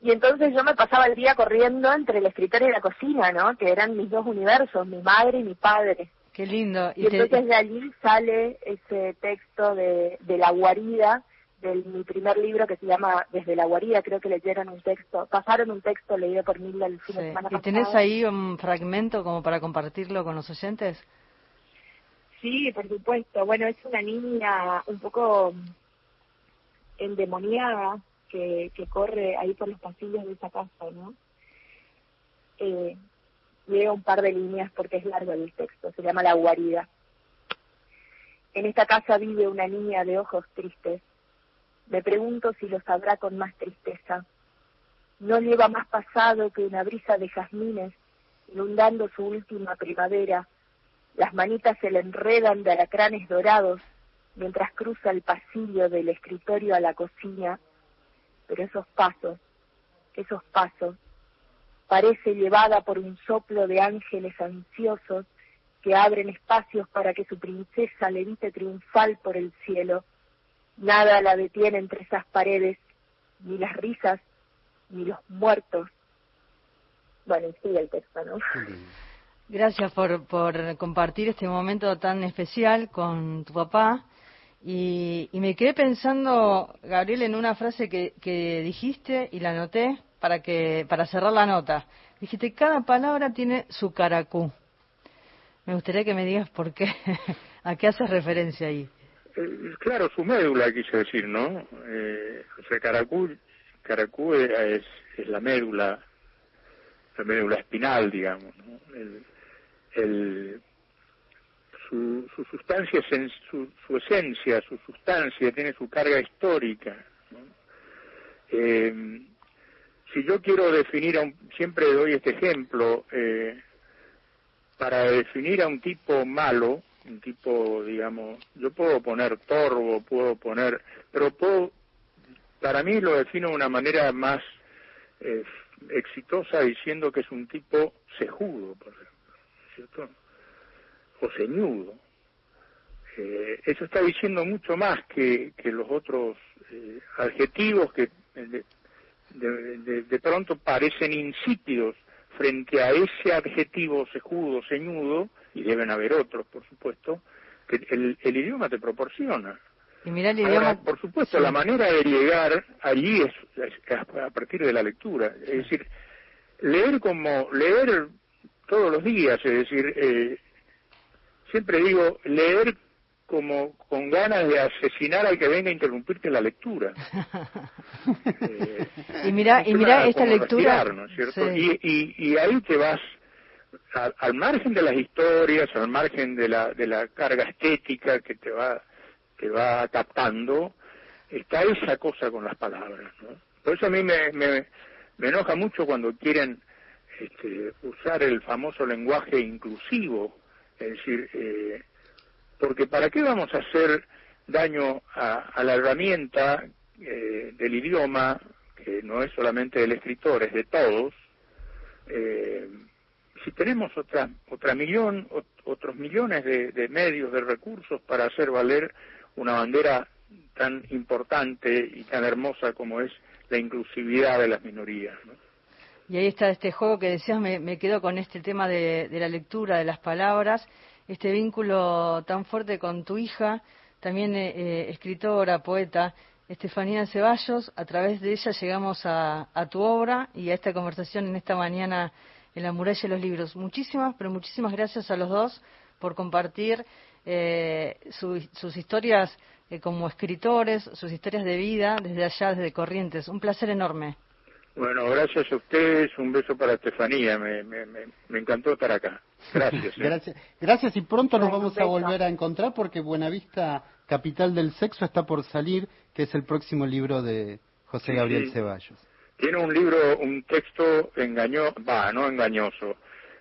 Y entonces yo me pasaba el día corriendo entre el escritorio y la cocina, ¿no? Que eran mis dos universos, mi madre y mi padre. Qué lindo. Y, y te... entonces de allí sale ese texto de, de La Guarida, de mi primer libro que se llama Desde la Guarida, creo que leyeron un texto, pasaron un texto leído por mí el fin sí. de semana ¿Y tenés ahí un fragmento como para compartirlo con los oyentes? Sí, por supuesto. Bueno, es una niña un poco endemoniada, que, que, corre ahí por los pasillos de esa casa, ¿no? Eh, leo un par de líneas porque es largo el texto, se llama La guarida. En esta casa vive una niña de ojos tristes. Me pregunto si lo sabrá con más tristeza. No lleva más pasado que una brisa de jazmines inundando su última primavera. Las manitas se le enredan de alacranes dorados mientras cruza el pasillo del escritorio a la cocina pero esos pasos, esos pasos, parece llevada por un soplo de ángeles ansiosos que abren espacios para que su princesa levite triunfal por el cielo. Nada la detiene entre esas paredes, ni las risas, ni los muertos. Bueno, sigue el texto, ¿no? Gracias por, por compartir este momento tan especial con tu papá. Y, y, me quedé pensando, Gabriel, en una frase que, que dijiste y la anoté para, que, para cerrar la nota. Dijiste, cada palabra tiene su caracú. Me gustaría que me digas por qué, a qué haces referencia ahí. Eh, claro, su médula, quise decir, ¿no? Eh, o sea, caracú, caracú es, es, la médula, la médula espinal, digamos, ¿no? El, su, su sustancia, su, su, esencia, su sustancia, tiene su carga histórica. Eh, si yo quiero definir a un, siempre doy este ejemplo, eh, para definir a un tipo malo, un tipo, digamos, yo puedo poner torvo, puedo poner, pero puedo, para mí lo defino de una manera más eh, exitosa diciendo que es un tipo cejudo, por ejemplo, ¿cierto? O ceñudo. Eh, eso está diciendo mucho más que, que los otros eh, adjetivos que de, de, de, pronto parecen insípidos frente a ese adjetivo cejudo, ceñudo, y deben haber otros, por supuesto, que el, el idioma te proporciona. Y mira el idioma... por supuesto, la manera de llegar allí es, a partir de la lectura. Es decir, leer como leer todos los días, es decir, eh, siempre digo, leer como con ganas de asesinar al que venga a interrumpirte la lectura. eh, y mira, y mira esta lectura, ¿no es cierto? Sí. Y, y, y, ahí te vas al, al, margen de las historias, al margen de la de la carga estética que te va que va captando, está esa cosa con las palabras. ¿no? Por eso a mí me, me, me enoja mucho cuando quieren este, usar el famoso lenguaje inclusivo, es decir, eh, porque ¿para qué vamos a hacer daño a, a la herramienta eh, del idioma, que no es solamente del escritor, es de todos? Eh, si tenemos otra, otra millón, ot otros millones de, de medios, de recursos para hacer valer una bandera tan importante y tan hermosa como es la inclusividad de las minorías. ¿no? Y ahí está este juego que decías, me, me quedo con este tema de, la lectura, de las palabras, este vínculo tan fuerte con tu hija, también eh, escritora, poeta, Estefanía Ceballos. A través de ella llegamos a, a tu obra y a esta conversación en esta mañana en la muralla de los libros. Muchísimas, pero muchísimas gracias a los dos por compartir eh, su, sus historias eh, como escritores, sus historias de vida desde allá, desde Corrientes. Un placer enorme. Bueno, gracias a ustedes, un beso para Estefanía, me, me, me, me encantó estar acá. Gracias. ¿eh? gracias. Gracias y pronto nos vamos a volver a encontrar porque Buenavista, Capital del Sexo, está por salir, que es el próximo libro de José sí, Gabriel sí. Ceballos. Tiene un libro, un texto engañoso, va, no engañoso,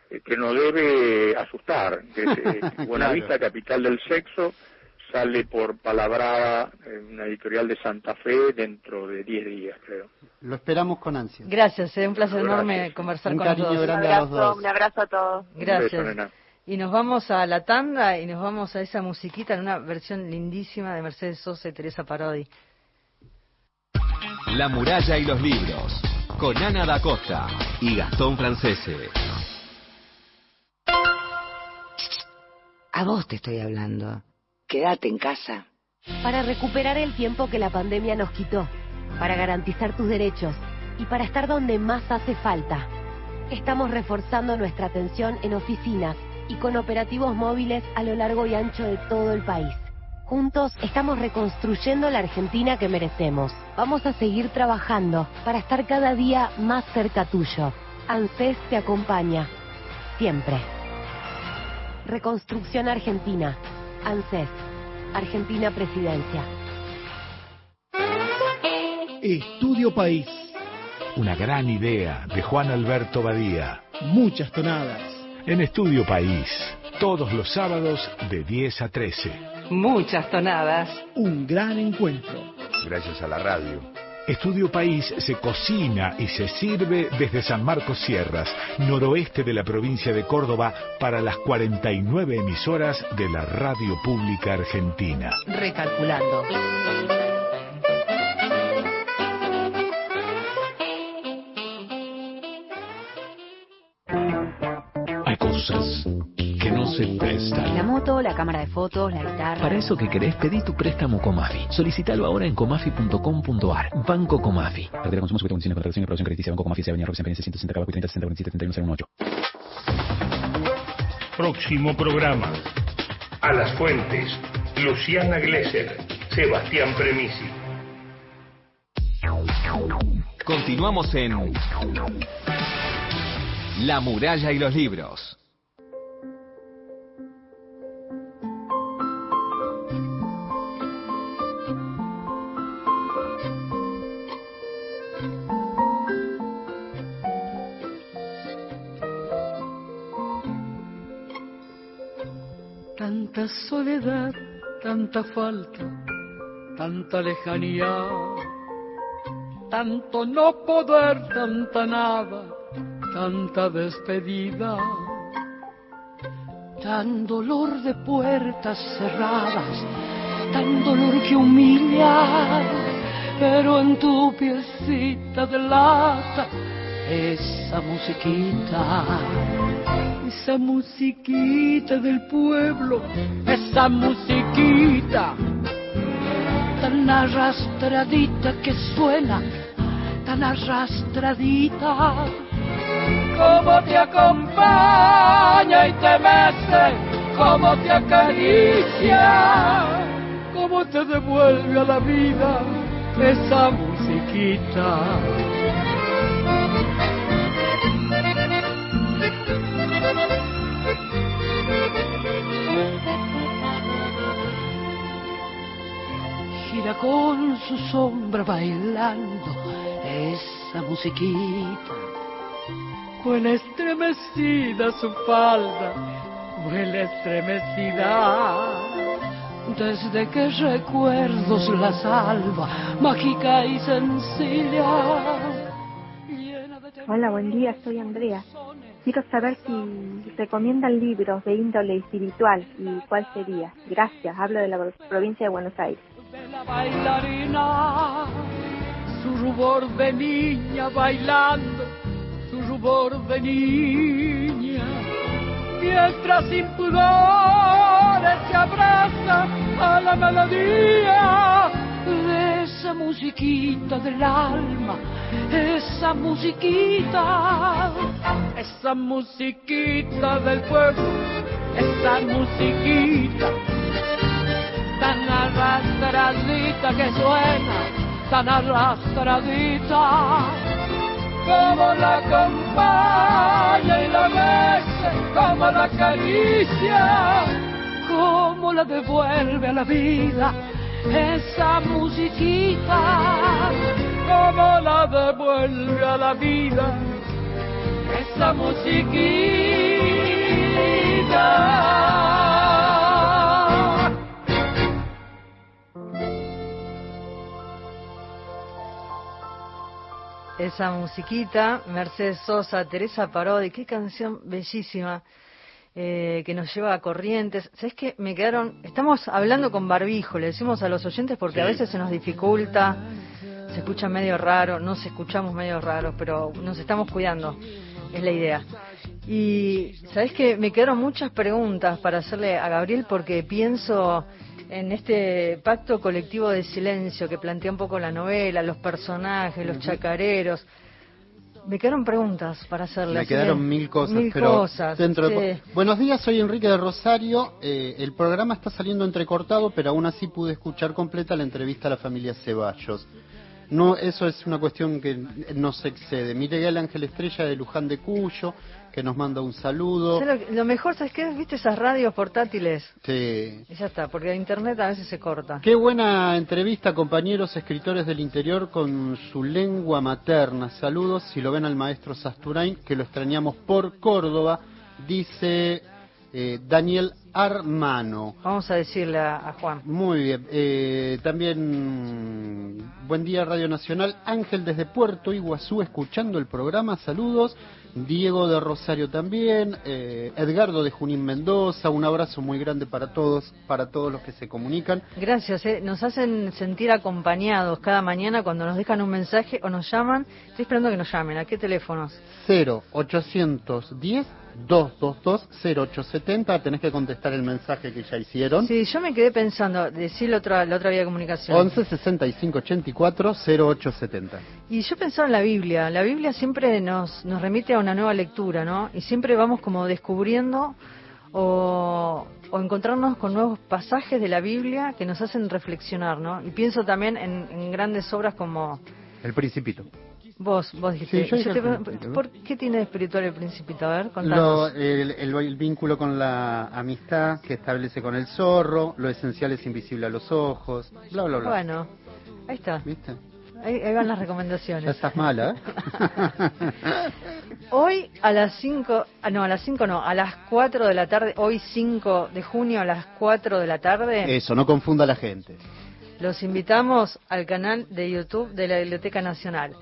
eh, que nos debe asustar, que es eh, Buenavista, claro. Capital del Sexo, sale por Palabrada, en una editorial de Santa Fe, dentro de 10 días, creo. Lo esperamos con ansia. Gracias, es un placer Gracias. enorme conversar un con todos. Un abrazo, un abrazo a todos. Gracias. Beso, y nos vamos a la tanda y nos vamos a esa musiquita en una versión lindísima de Mercedes Sosa y Teresa Parodi. La muralla y los libros, con Ana da Costa y Gastón Francese. A vos te estoy hablando. Quédate en casa. Para recuperar el tiempo que la pandemia nos quitó, para garantizar tus derechos y para estar donde más hace falta. Estamos reforzando nuestra atención en oficinas y con operativos móviles a lo largo y ancho de todo el país. Juntos estamos reconstruyendo la Argentina que merecemos. Vamos a seguir trabajando para estar cada día más cerca tuyo. ANSES te acompaña. Siempre. Reconstrucción Argentina. ANSES. Argentina Presidencia. Estudio País. Una gran idea de Juan Alberto Badía. Muchas tonadas. En Estudio País. Todos los sábados de 10 a 13. Muchas tonadas. Un gran encuentro. Gracias a la radio. Estudio País se cocina y se sirve desde San Marcos Sierras, noroeste de la provincia de Córdoba, para las 49 emisoras de la Radio Pública Argentina. Recalculando. Cosas que no se prestan. La moto, la cámara de fotos, la guitarra. Para eso que querés, pedí tu préstamo Comafi. Solicítalo ahora en comafi.com.ar. Banco Comafi. Cartera consumo sujeta condiciones de contratación y aprobación crediticia. Banco Comafi, Avenida Roxen PNC 160 Cabaco 30 60 47 31 08. Próximo programa. A las fuentes. Luciana Glesser. Sebastián Premisi. Continuamos en la muralla y los libros. Tanta soledad, tanta falta, tanta lejanía, tanto no poder, tanta nada tanta despedida, tan dolor de puertas cerradas, tan dolor que humilla, pero en tu piecita de lata, esa musiquita, esa musiquita del pueblo, esa musiquita tan arrastradita que suena, tan arrastradita, como te acompaña y te mece, como te acaricia, como te devuelve a la vida esa musiquita. gira con su sombra bailando esa musiquita. Huele estremecida su falda, huele estremecida. Desde que recuerdos la salva, mágica y sencilla. Hola, buen día, soy Andrea. Quiero saber si recomiendan libros de índole espiritual y cuál sería. Gracias, hablo de la provincia de Buenos Aires. la bailarina, su rubor de niña bailando, rubor de niña, mientras sin pudores se abraza a la melodía de esa musiquita del alma, esa musiquita, esa musiquita del pueblo, esa musiquita tan arrastradita que suena, tan arrastradita, como la acompaña y la besa, como la acaricia, como la devuelve a la vida esa musiquita, como la devuelve a la vida esa musiquita. Esa musiquita, Mercedes Sosa, Teresa Parodi, qué canción bellísima eh, que nos lleva a corrientes. ¿Sabes qué? Me quedaron. Estamos hablando con barbijo, le decimos a los oyentes porque a veces se nos dificulta, se escucha medio raro, nos escuchamos medio raro, pero nos estamos cuidando, es la idea. Y sabes que me quedaron muchas preguntas para hacerle a Gabriel porque pienso en este pacto colectivo de silencio que plantea un poco la novela, los personajes, los chacareros. Me quedaron preguntas para hacerle. Me quedaron mil cosas, mil pero cosas, dentro sí. Buenos días, soy Enrique de Rosario. Eh, el programa está saliendo entrecortado, pero aún así pude escuchar completa la entrevista a la familia Ceballos. No, eso es una cuestión que no se excede. Miguel Ángel Estrella de Luján de Cuyo, que nos manda un saludo. ¿Sabes Lo, mejor, ¿sabes qué? ¿Viste esas radios portátiles? Sí. Y ya está, porque internet a veces se corta. Qué buena entrevista, compañeros escritores del interior con su lengua materna. Saludos, si lo ven al maestro Sasturain, que lo extrañamos por Córdoba, dice eh, Daniel Armano. Vamos a decirle a, a Juan. Muy bien. Eh, también, buen día Radio Nacional. Ángel desde Puerto Iguazú, escuchando el programa. Saludos. Diego de Rosario también. eh, Edgardo de Junín Mendoza. Un abrazo muy grande para todos, para todos los que se comunican. Gracias, eh. nos hacen sentir acompañados cada mañana cuando nos dejan un mensaje o nos llaman. Estoy esperando que nos llamen. ¿A qué teléfonos? 0810 222 0870 tenés que contestar el mensaje que ya hicieron. Sí, yo me quedé pensando, decir la otra, la otra vía de comunicación. 11 65 84 0870. Y yo pensaba en la Biblia. La Biblia siempre nos, nos remite a una nueva lectura, ¿no? Y siempre vamos como descubriendo o, o encontrarnos con nuevos pasajes de la Biblia que nos hacen reflexionar, ¿no? Y pienso también en, en grandes obras como El Principito. Vos, vos dijiste. Sí, yo dije te. ¿Por qué tiene de espiritual el Principito? A ver, Lo- contanos. el, el- el vínculo con la amistad que establece con el zorro, lo esencial es invisible a los ojos, bla, bla, bla. Bueno, ahí está. ¿Viste? Ahí, ahí van las Ya recomendaciones. estás mala, ¿eh? Hoy a las 5, ah, no, a las 5 no, a las 4 de la tarde, hoy 5 de junio a las 4 de la tarde. Eso, no confunda a la gente. Los invitamos al canal de YouTube de la Biblioteca Nacional.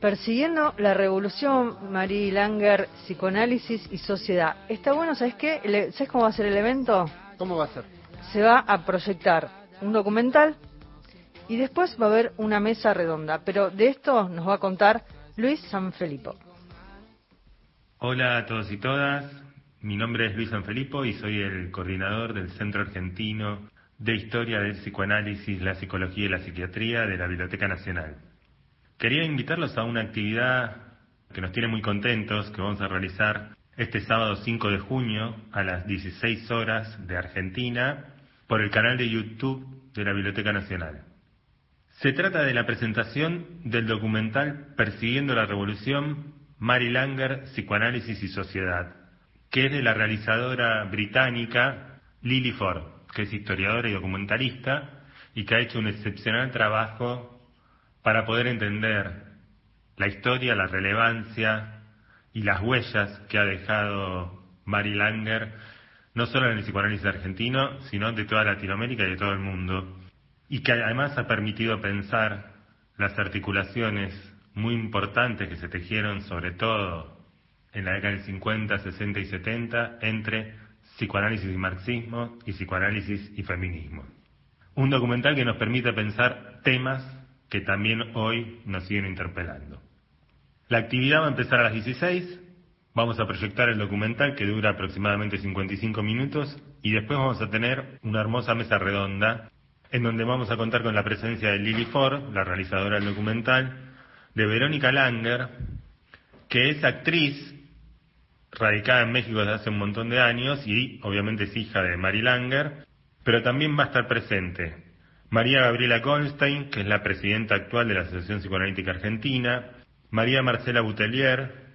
Persiguiendo la revolución, Marie Langer, psicoanálisis y sociedad. Está bueno, ¿sabes qué? ¿Sabes cómo va a ser el evento? ¿Cómo va a ser? Se va a proyectar un documental y después va a haber una mesa redonda. Pero de esto nos va a contar Luis Sanfilippo. Hola a todos y todas. Mi nombre es Luis Sanfilippo y soy el coordinador del Centro Argentino de Historia del Psicoanálisis, la Psicología y la Psiquiatría de la Biblioteca Nacional. Quería invitarlos a una actividad que nos tiene muy contentos, que vamos a realizar este sábado 5 de junio a las 16 horas de Argentina por el canal de YouTube de la Biblioteca Nacional. Se trata de la presentación del documental Persiguiendo la Revolución, Mary Langer, Psicoanálisis y Sociedad, que es de la realizadora británica Lily Ford, que es historiadora y documentalista y que ha hecho un excepcional trabajo para poder entender la historia, la relevancia y las huellas que ha dejado Mary Langer, no solo en el psicoanálisis argentino, sino de toda Latinoamérica y de todo el mundo, y que además ha permitido pensar las articulaciones muy importantes que se tejieron, sobre todo en la década del 50, 60 y 70, entre psicoanálisis y marxismo y psicoanálisis y feminismo. Un documental que nos permite pensar temas que también hoy nos siguen interpelando. La actividad va a empezar a las 16, vamos a proyectar el documental que dura aproximadamente 55 minutos y después vamos a tener una hermosa mesa redonda en donde vamos a contar con la presencia de Lily Ford, la realizadora del documental, de Verónica Langer, que es actriz radicada en México desde hace un montón de años y obviamente es hija de Mary Langer, pero también va a estar presente María Gabriela Goldstein, que es la presidenta actual de la Asociación Psicoanalítica Argentina, María Marcela Butelier,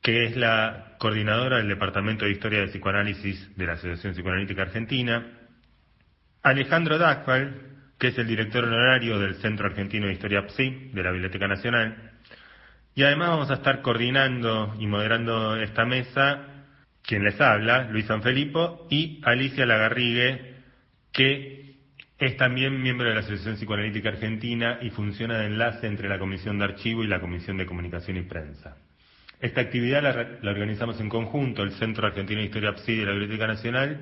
que es la coordinadora del Departamento de Historia de Psicoanálisis de la Asociación Psicoanalítica Argentina, Alejandro Dagfal, que es el director honorario del Centro Argentino de Historia PSI de la Biblioteca Nacional, y además vamos a estar coordinando y moderando esta mesa quien les habla, Luis Sanfilippo, y Alicia Lagarrigue, que es también miembro de la Asociación Psicoanalítica Argentina y funciona de enlace entre la Comisión de Archivo y la Comisión de Comunicación y Prensa. Esta actividad la, organizamos en conjunto el Centro Argentino de Historia PSI de la Biblioteca Nacional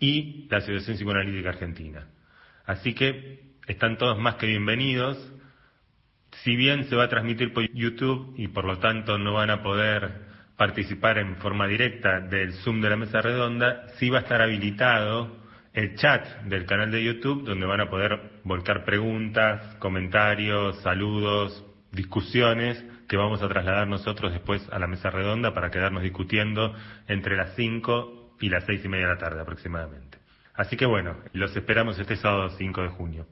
y la Asociación Psicoanalítica Argentina. Así que están todos más que bienvenidos. Si bien se va a transmitir por YouTube y por lo tanto no van a poder participar en forma directa del Zoom de la mesa redonda, sí va a estar habilitado el chat del canal de YouTube donde van a poder volcar preguntas, comentarios, saludos, discusiones que vamos a trasladar nosotros después a la mesa redonda para quedarnos discutiendo entre las 5 y las 6 y media de la tarde aproximadamente. Así que bueno, los esperamos este sábado 5 de junio.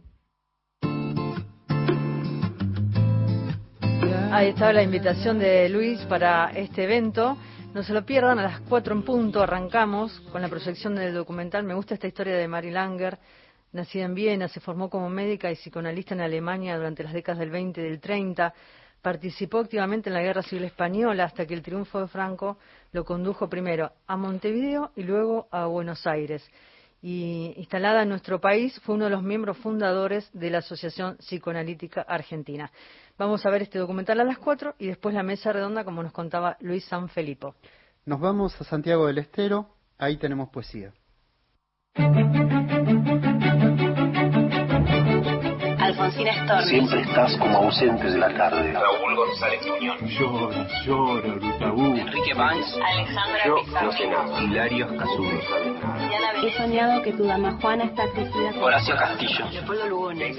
Ahí estaba la invitación de Luis para este evento. No se lo pierdan, a las 4 en punto arrancamos con la proyección del documental. Me gusta esta historia de Mary Langer, nacida en Viena, se formó como médica y psicoanalista en Alemania durante las décadas del 20 y del 30. Participó activamente en la Guerra Civil Española hasta que el triunfo de Franco lo condujo primero a Montevideo y luego a Buenos Aires. Y instalada en nuestro país, fue uno de los miembros fundadores de la Asociación Psicoanalítica Argentina. Vamos a ver este documental a las 4 y después la mesa redonda, como nos contaba Luis San Felipo. Nos vamos a Santiago del Estero, ahí tenemos poesía. Alfonsina Storm. Siempre estás como ausente de la tarde. Raúl González Muñoz. Llora, llora, Rutabú. Enrique Banks. Alejandra Yo, Pizarro. Hilario Casume. He soñado que tu dama Juana está crecida. Horacio Castillo. Leopoldo Lugones.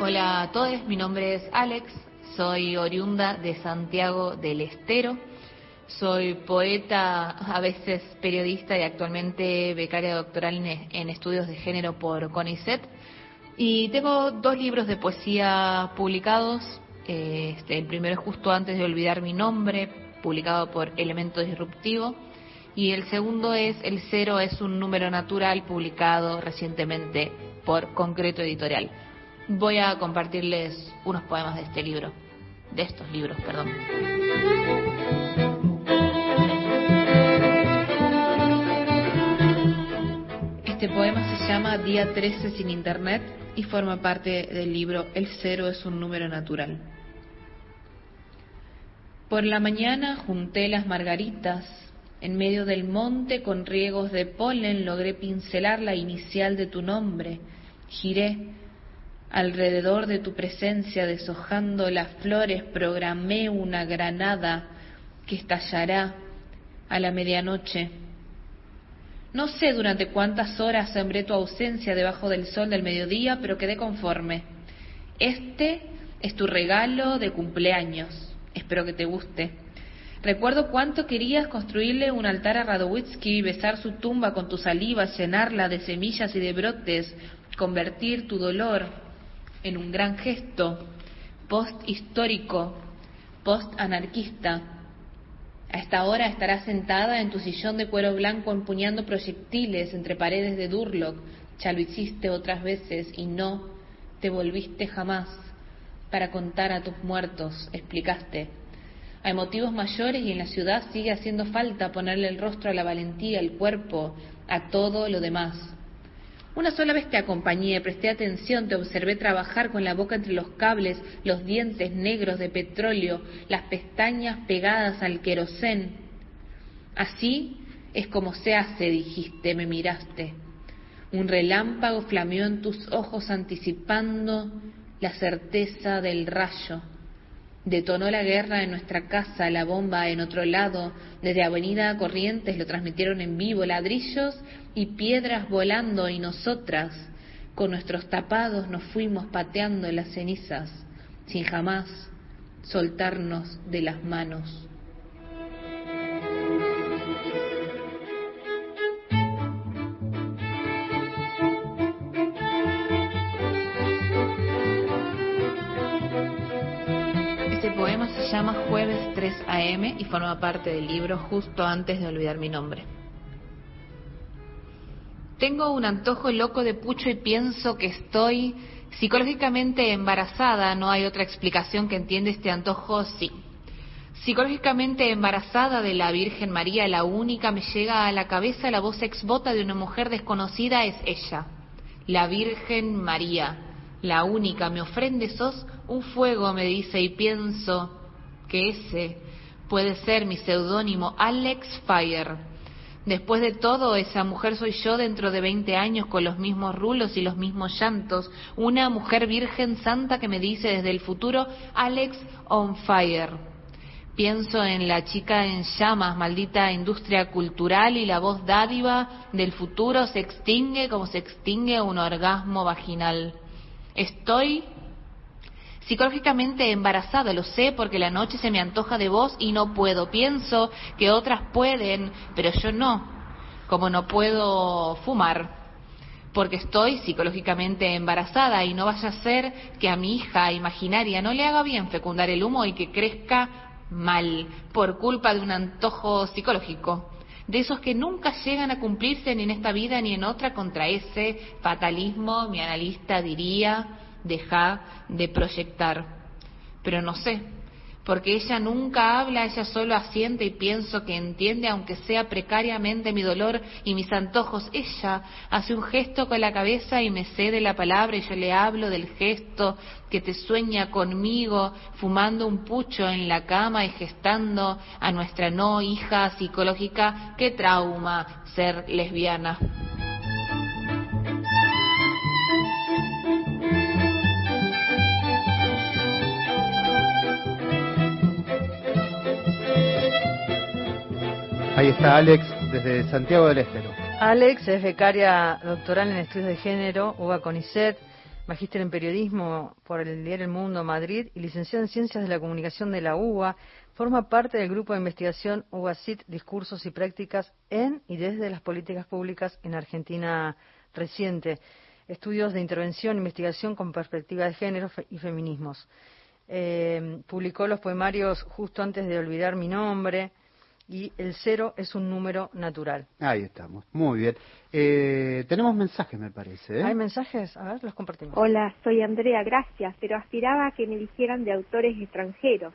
Hola a todos, mi nombre es Alex, soy oriunda de Santiago del Estero, soy poeta, a veces periodista y actualmente becaria doctoral en estudios de género por CONICET. Y tengo dos libros de poesía publicados. Este, el primero es justo antes de olvidar mi nombre, publicado por Elemento Disruptivo. y el segundo es El cero es un número natural publicado recientemente por Concreto Editorial. Voy a compartirles unos poemas de este libro, de estos libros, perdón. Este poema se llama Día 13 sin Internet y forma parte del libro El cero es un número natural. Por la mañana junté las margaritas en medio del monte con riegos de polen logré pincelar la inicial de tu nombre. Giré alrededor de tu presencia deshojando las flores, programé una granada que estallará a la medianoche. No sé durante cuántas horas sembré tu ausencia debajo del sol del mediodía, pero quedé conforme. Este es tu regalo de cumpleaños. Espero que te guste. Recuerdo cuánto querías construirle un altar a Radowitzki, besar su tumba con tu saliva, llenarla de semillas y de brotes, convertir tu dolor en un gran gesto post-histórico, post-anarquista. A esta hora estarás sentada en tu sillón de cuero blanco empuñando proyectiles entre paredes de Durlock. Ya lo hiciste otras veces y no te volviste jamás para contar a tus muertos, explicaste. Hay motivos mayores y en la ciudad sigue haciendo falta ponerle el rostro a la valentía, el cuerpo, a todo lo demás. Una sola vez te acompañé, presté atención, te observé trabajar con la boca entre los cables, los dientes negros de petróleo, las pestañas pegadas al querosén. Así es como se hace, dijiste, me miraste. Un relámpago flameó en tus ojos anticipando la certeza del rayo. Detonó la guerra en nuestra casa, la bomba en otro lado. Desde Avenida Corrientes lo transmitieron en vivo, ladrillos y piedras volando y nosotras, con nuestros tapados, nos fuimos pateando las cenizas, sin jamás soltarnos de las manos. se llama Jueves 3 AM y forma parte del libro Justo antes de olvidar mi nombre. Tengo un antojo loco de pucho y pienso que estoy psicológicamente embarazada. No hay otra explicación que entiende este antojo, sí. Psicológicamente embarazada de la Virgen María, la única me llega a la cabeza la voz exvota de una mujer desconocida es ella, la Virgen María la única, me ofrende sos un fuego, me dice, y pienso que ese puede ser mi seudónimo, Alex Fire. Después de todo, esa mujer soy yo dentro de 20 años con los mismos rulos y los mismos llantos, una mujer virgen santa que me dice desde el futuro, Alex on fire. Pienso en la chica en llamas, maldita industria cultural y la voz dádiva del futuro se extingue como se extingue un orgasmo vaginal. Estoy psicológicamente embarazada, lo sé porque la noche se me antoja de vos y no puedo. Pienso que otras pueden, pero yo no, como no puedo fumar, porque estoy psicológicamente embarazada y no vaya a ser que a mi hija imaginaria no le haga bien fecundar el humo y que crezca mal por culpa de un antojo psicológico de esos que nunca llegan a cumplirse ni en esta vida ni en otra contra ese fatalismo, mi analista diría, deja de proyectar. Pero no sé, porque ella nunca habla, ella solo asiente y pienso que entiende, aunque sea precariamente, mi dolor y mis antojos. Ella hace un gesto con la cabeza y me cede la palabra y yo le hablo del gesto que te sueña conmigo, fumando un pucho en la cama y gestando a nuestra no hija psicológica. Qué trauma ser lesbiana. Ahí está Alex desde Santiago del Estero. Alex es becaria doctoral en estudios de género, UBA CONICET, magíster en periodismo por el diario El Mundo Madrid y licenciada en ciencias de la comunicación de la UBA. Forma parte del grupo de investigación UBA-CIT, Discursos y Prácticas en y desde las políticas públicas en Argentina reciente. Estudios de intervención investigación con perspectiva de género y feminismos. Eh, publicó los poemarios Justo antes de olvidar mi nombre, y el cero es un número natural. Ahí estamos, muy bien. Eh, tenemos mensajes, me parece. ¿eh? ¿Hay mensajes? A ver, los compartimos. Hola, soy Andrea, gracias, pero aspiraba a que me dijeran de autores extranjeros.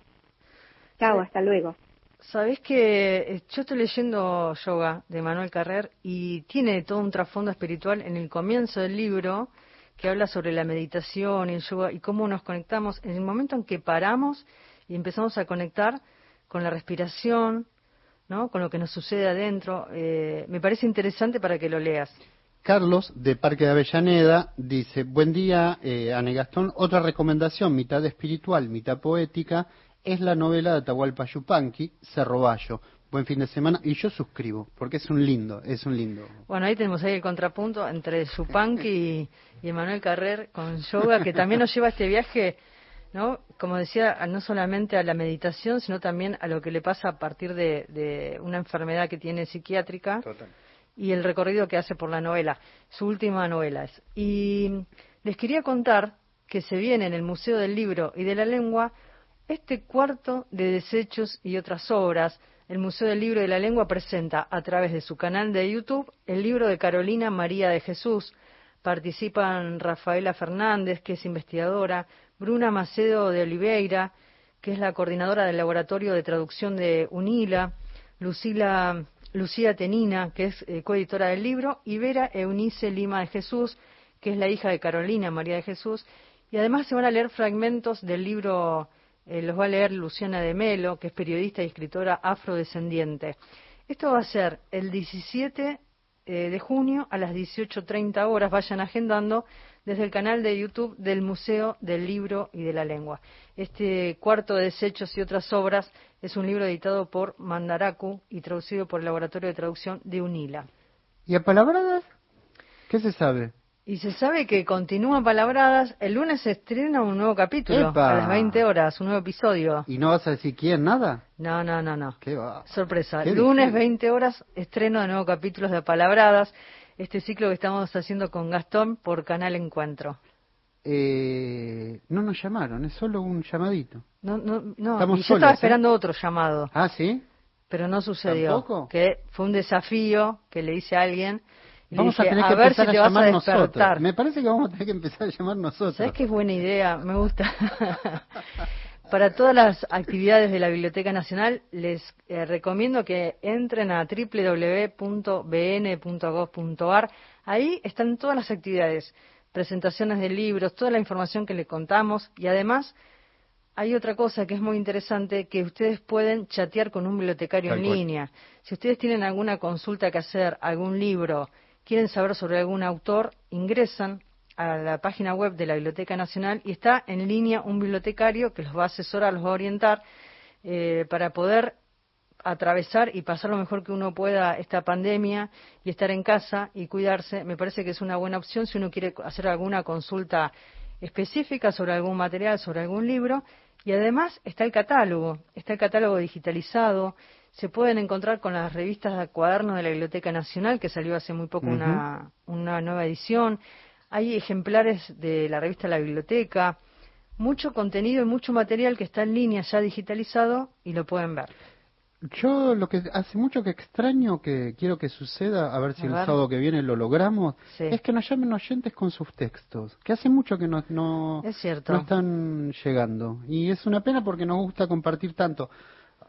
Chao, hasta luego. Sabés que eh, yo estoy leyendo Yoga de Manuel Carrer y tiene todo un trasfondo espiritual en el comienzo del libro que habla sobre la meditación y el yoga y cómo nos conectamos en el momento en que paramos y empezamos a conectar con la respiración, ¿no? con lo que nos sucede adentro. Eh, me parece interesante para que lo leas. Carlos, de Parque de Avellaneda, dice, buen día, eh, Ane Gastón. Otra recomendación, mitad espiritual, mitad poética, es la novela de Atahualpa Yupanqui, Cerro Bayo. Buen fin de semana. Y yo suscribo, porque es un lindo, es un lindo. Bueno, ahí tenemos ahí el contrapunto entre Yupanqui y, y Emanuel Carrer con yoga, que también nos lleva a este viaje ¿no? Como decía, no solamente a la meditación, sino también a lo que le pasa a partir de, una enfermedad que tiene psiquiátrica y el recorrido que hace por la novela, su última novela. Es. Y les quería contar que se viene en el Museo del Libro y de la Lengua este cuarto de desechos y otras obras. El Museo del Libro y de la Lengua presenta a través de su canal de YouTube el libro de Carolina María de Jesús. Participan Rafaela Fernández, que es investigadora, Bruna Macedo de Oliveira, que es la coordinadora del Laboratorio de Traducción de UNILA, Lucila, Lucía Tenina, que es eh, coeditora del libro, y Vera Eunice Lima de Jesús, que es la hija de Carolina María de Jesús, y además se van a leer fragmentos del libro, eh, los va a leer Luciana de Melo, que es periodista y escritora afrodescendiente. Esto va a ser el 17 eh, de junio a las 18.30 horas, vayan agendando, desde el canal de YouTube del Museo del Libro y de la Lengua. Este cuarto de desechos y otras obras es un libro editado por Mandaraku y traducido por el Laboratorio de Traducción de UNILA. ¿Y a Palabradas? ¿Qué se sabe? Y se sabe que continúa Palabradas. El lunes se estrena un nuevo capítulo a las 20 horas, un nuevo episodio. ¿Y no vas a decir quién, nada? No, no, no, no. ¿Qué va? Sorpresa. lunes 20 horas, estreno de nuevo capítulos de Palabradas este ciclo que estamos haciendo con Gastón por Canal Encuentro. Eh, no nos llamaron, es solo un llamadito. No, no, no. yo estaba ¿eh? esperando otro llamado. Ah, sí. Pero no sucedió. Que fue un desafío que le hice a alguien. Y vamos a tener que ver si te vas a despertar. Me parece que vamos a tener que empezar a llamar nosotros. ¿Sabes qué buena idea? Me gusta. Para todas las actividades de la Biblioteca Nacional, les eh, recomiendo que entren a www.bn.gov.ar. Ahí están todas las actividades, presentaciones de libros, toda la información que les contamos y además hay otra cosa que es muy interesante, que ustedes pueden chatear con un bibliotecario en línea. Si ustedes tienen alguna consulta que hacer, algún libro, quieren saber sobre algún autor, ingresan a la página web de la Biblioteca Nacional y está en línea un bibliotecario que los va a asesorar, los va a orientar eh, para poder atravesar y pasar lo mejor que uno pueda esta pandemia y estar en casa y cuidarse. Me parece que es una buena opción si uno quiere hacer alguna consulta específica sobre algún material, sobre algún libro. Y además está el catálogo, está el catálogo digitalizado. Se pueden encontrar con las revistas de cuadernos de la Biblioteca Nacional, que salió hace muy poco una, una nueva edición. Hay ejemplares de la revista La Biblioteca, mucho contenido y mucho material que está en línea ya digitalizado y lo pueden ver. Yo lo que hace mucho que extraño que quiero que suceda, a ver si el sábado que viene lo logramos, es que nos llamen oyentes con sus textos, que hace mucho que no, no, no están llegando. Y es una pena porque nos gusta compartir tanto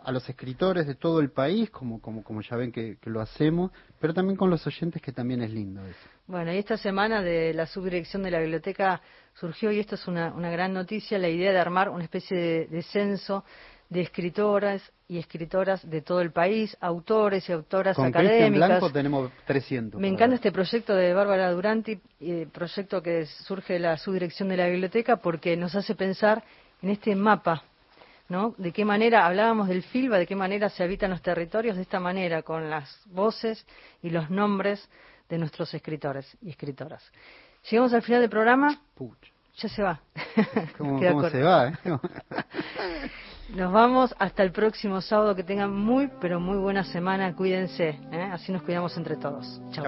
a los escritores de todo el país, como, como, como ya ven que, lo hacemos, pero también con los oyentes, que también es lindo eso. Bueno, y esta semana de la subdirección de la biblioteca surgió, y esto es una, una gran noticia, la idea de armar una especie de, censo de escritoras y escritoras de todo el país, autores y autoras Con académicas. Blanco tenemos 300. Me encanta este proyecto de Bárbara Duranti, eh, proyecto que surge de la subdirección de la biblioteca, porque nos hace pensar en este mapa ¿no? De qué manera hablábamos del FILBA, de qué manera se habitan los territorios de esta manera, con las voces y los nombres de nuestros escritores y escritoras. Llegamos al final del programa. Ya se va. ¿Cómo, se va? Eh? Nos vamos hasta el próximo sábado. Que tengan muy, pero muy buena semana. Cuídense. ¿eh? Así nos cuidamos entre todos. Chao.